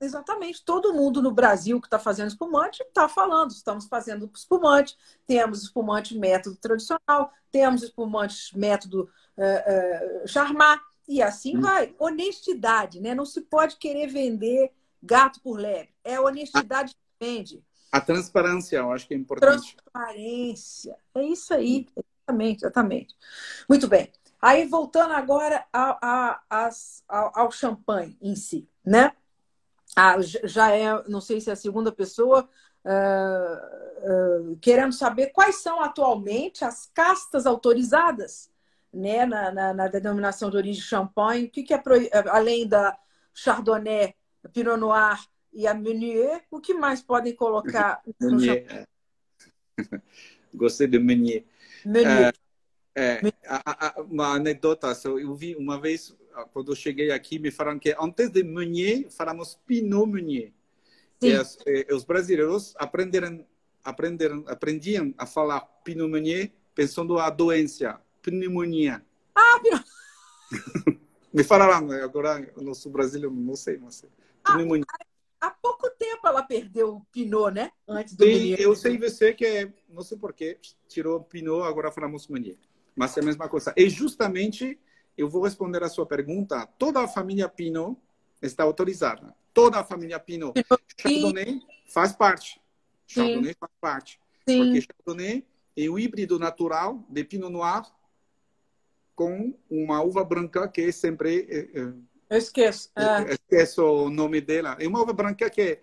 Exatamente. Todo mundo no Brasil que está fazendo espumante está falando. Estamos fazendo espumante. Temos espumante método tradicional, temos espumante método uh, uh, charmar, e assim hum. vai. Honestidade, né? Não se pode querer vender gato por lebre. É honestidade que vende. A transparência, eu acho que é importante. Transparência. É isso aí. Exatamente, exatamente. Muito bem. Aí, voltando agora a, a, a, ao champanhe em si, né? Ah, já é, não sei se é a segunda pessoa, uh, uh, querendo saber quais são atualmente as castas autorizadas né, na, na, na denominação de origem champanhe, o que, que é, além da Chardonnay, Pinot Noir e a Meunier, o que mais podem colocar no champanhe? Gostei de Meunier. Meunier. Uh, é, a, a, uma anedota, eu vi uma vez, quando eu cheguei aqui, me falaram que antes de Meunier, falamos Pinot Meunier. E, as, e, os brasileiros aprenderam, aprenderam, aprendiam a falar Pinot Meunier pensando a doença, pneumonia. Ah, Pinot... me falaram, agora no sul brasileiro, não sei, não sei. Ah, pneumonia. Ah, há pouco tempo ela perdeu o Pinot, né? Antes do Sim, eu sei você que, não sei porquê, tirou Pinot, agora falamos Meunier mas é a mesma coisa. E justamente eu vou responder a sua pergunta. Toda a família Pinot está autorizada. Toda a família Pinot. Chardonnay faz parte. Chardonnay Sim. faz parte. Sim. Porque Chardonnay é o híbrido natural de Pinot Noir com uma uva branca que é sempre. É, é, eu esqueço. É. Esqueço o nome dela. É uma uva branca que é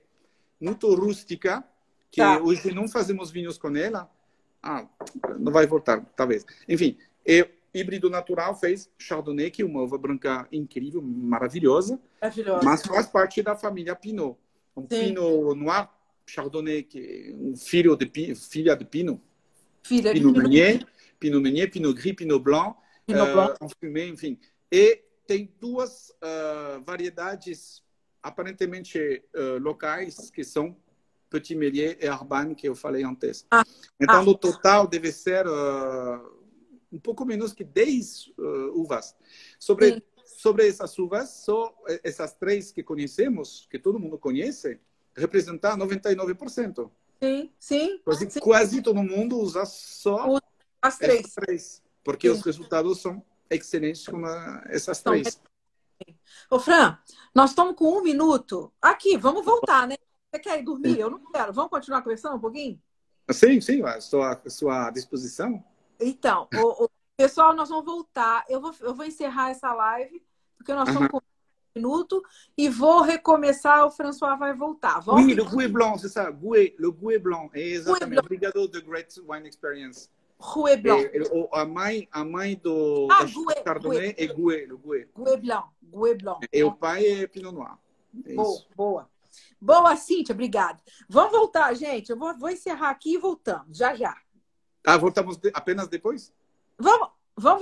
muito rústica, que tá. hoje não fazemos vinhos com ela, ah, não vai voltar, talvez. Enfim, híbrido natural fez Chardonnay, que é uma uva branca incrível, maravilhosa, maravilhosa. mas faz parte da família Pinot. Um Sim. Pinot Noir, Chardonnay, que é um filho de, filha de Pinot. Filha Pinot de Meunier, Pinot Meunier, Pinot Gris, Pinot Blanc, Pinot uh, Blanc. Enfim. E tem duas uh, variedades aparentemente uh, locais que são Petit Melier e Arban, que eu falei antes. Ah. Então, ah. no total, deve ser uh, um pouco menos que 10 uh, uvas. Sobre, sobre essas uvas, só essas três que conhecemos, que todo mundo conhece, representam 99%. Sim, sim. Quase, sim. quase todo mundo usa só as três. três porque sim. os resultados são excelentes com essas três. Ô, Fran, nós estamos com um minuto. Aqui, vamos voltar, né? Você quer ir dormir? Eu não quero. Vamos continuar conversando um pouquinho? Sim, sim, estou à sua disposição. Então, o, o, pessoal, nós vamos voltar. Eu vou, eu vou encerrar essa live, porque nós estamos com um minuto, e vou recomeçar. O François vai voltar. Vamos oui, le goût est blanc, c'est ça. Goût, le goût est blanc. Exatamente. Obrigado, The Great Wine Experience. Rouet Blanc. E, a mãe, a mãe do ah, da Chardonnay é Gouet, Gouet. Gouet Blanc, Gouet Blanc. E o pai é Pinot Noir. É boa, boa. Boa, Cíntia, obrigada. Vamos voltar, gente. Eu vou, vou encerrar aqui e voltamos, já já. Ah, voltamos apenas depois? Vamos, vamos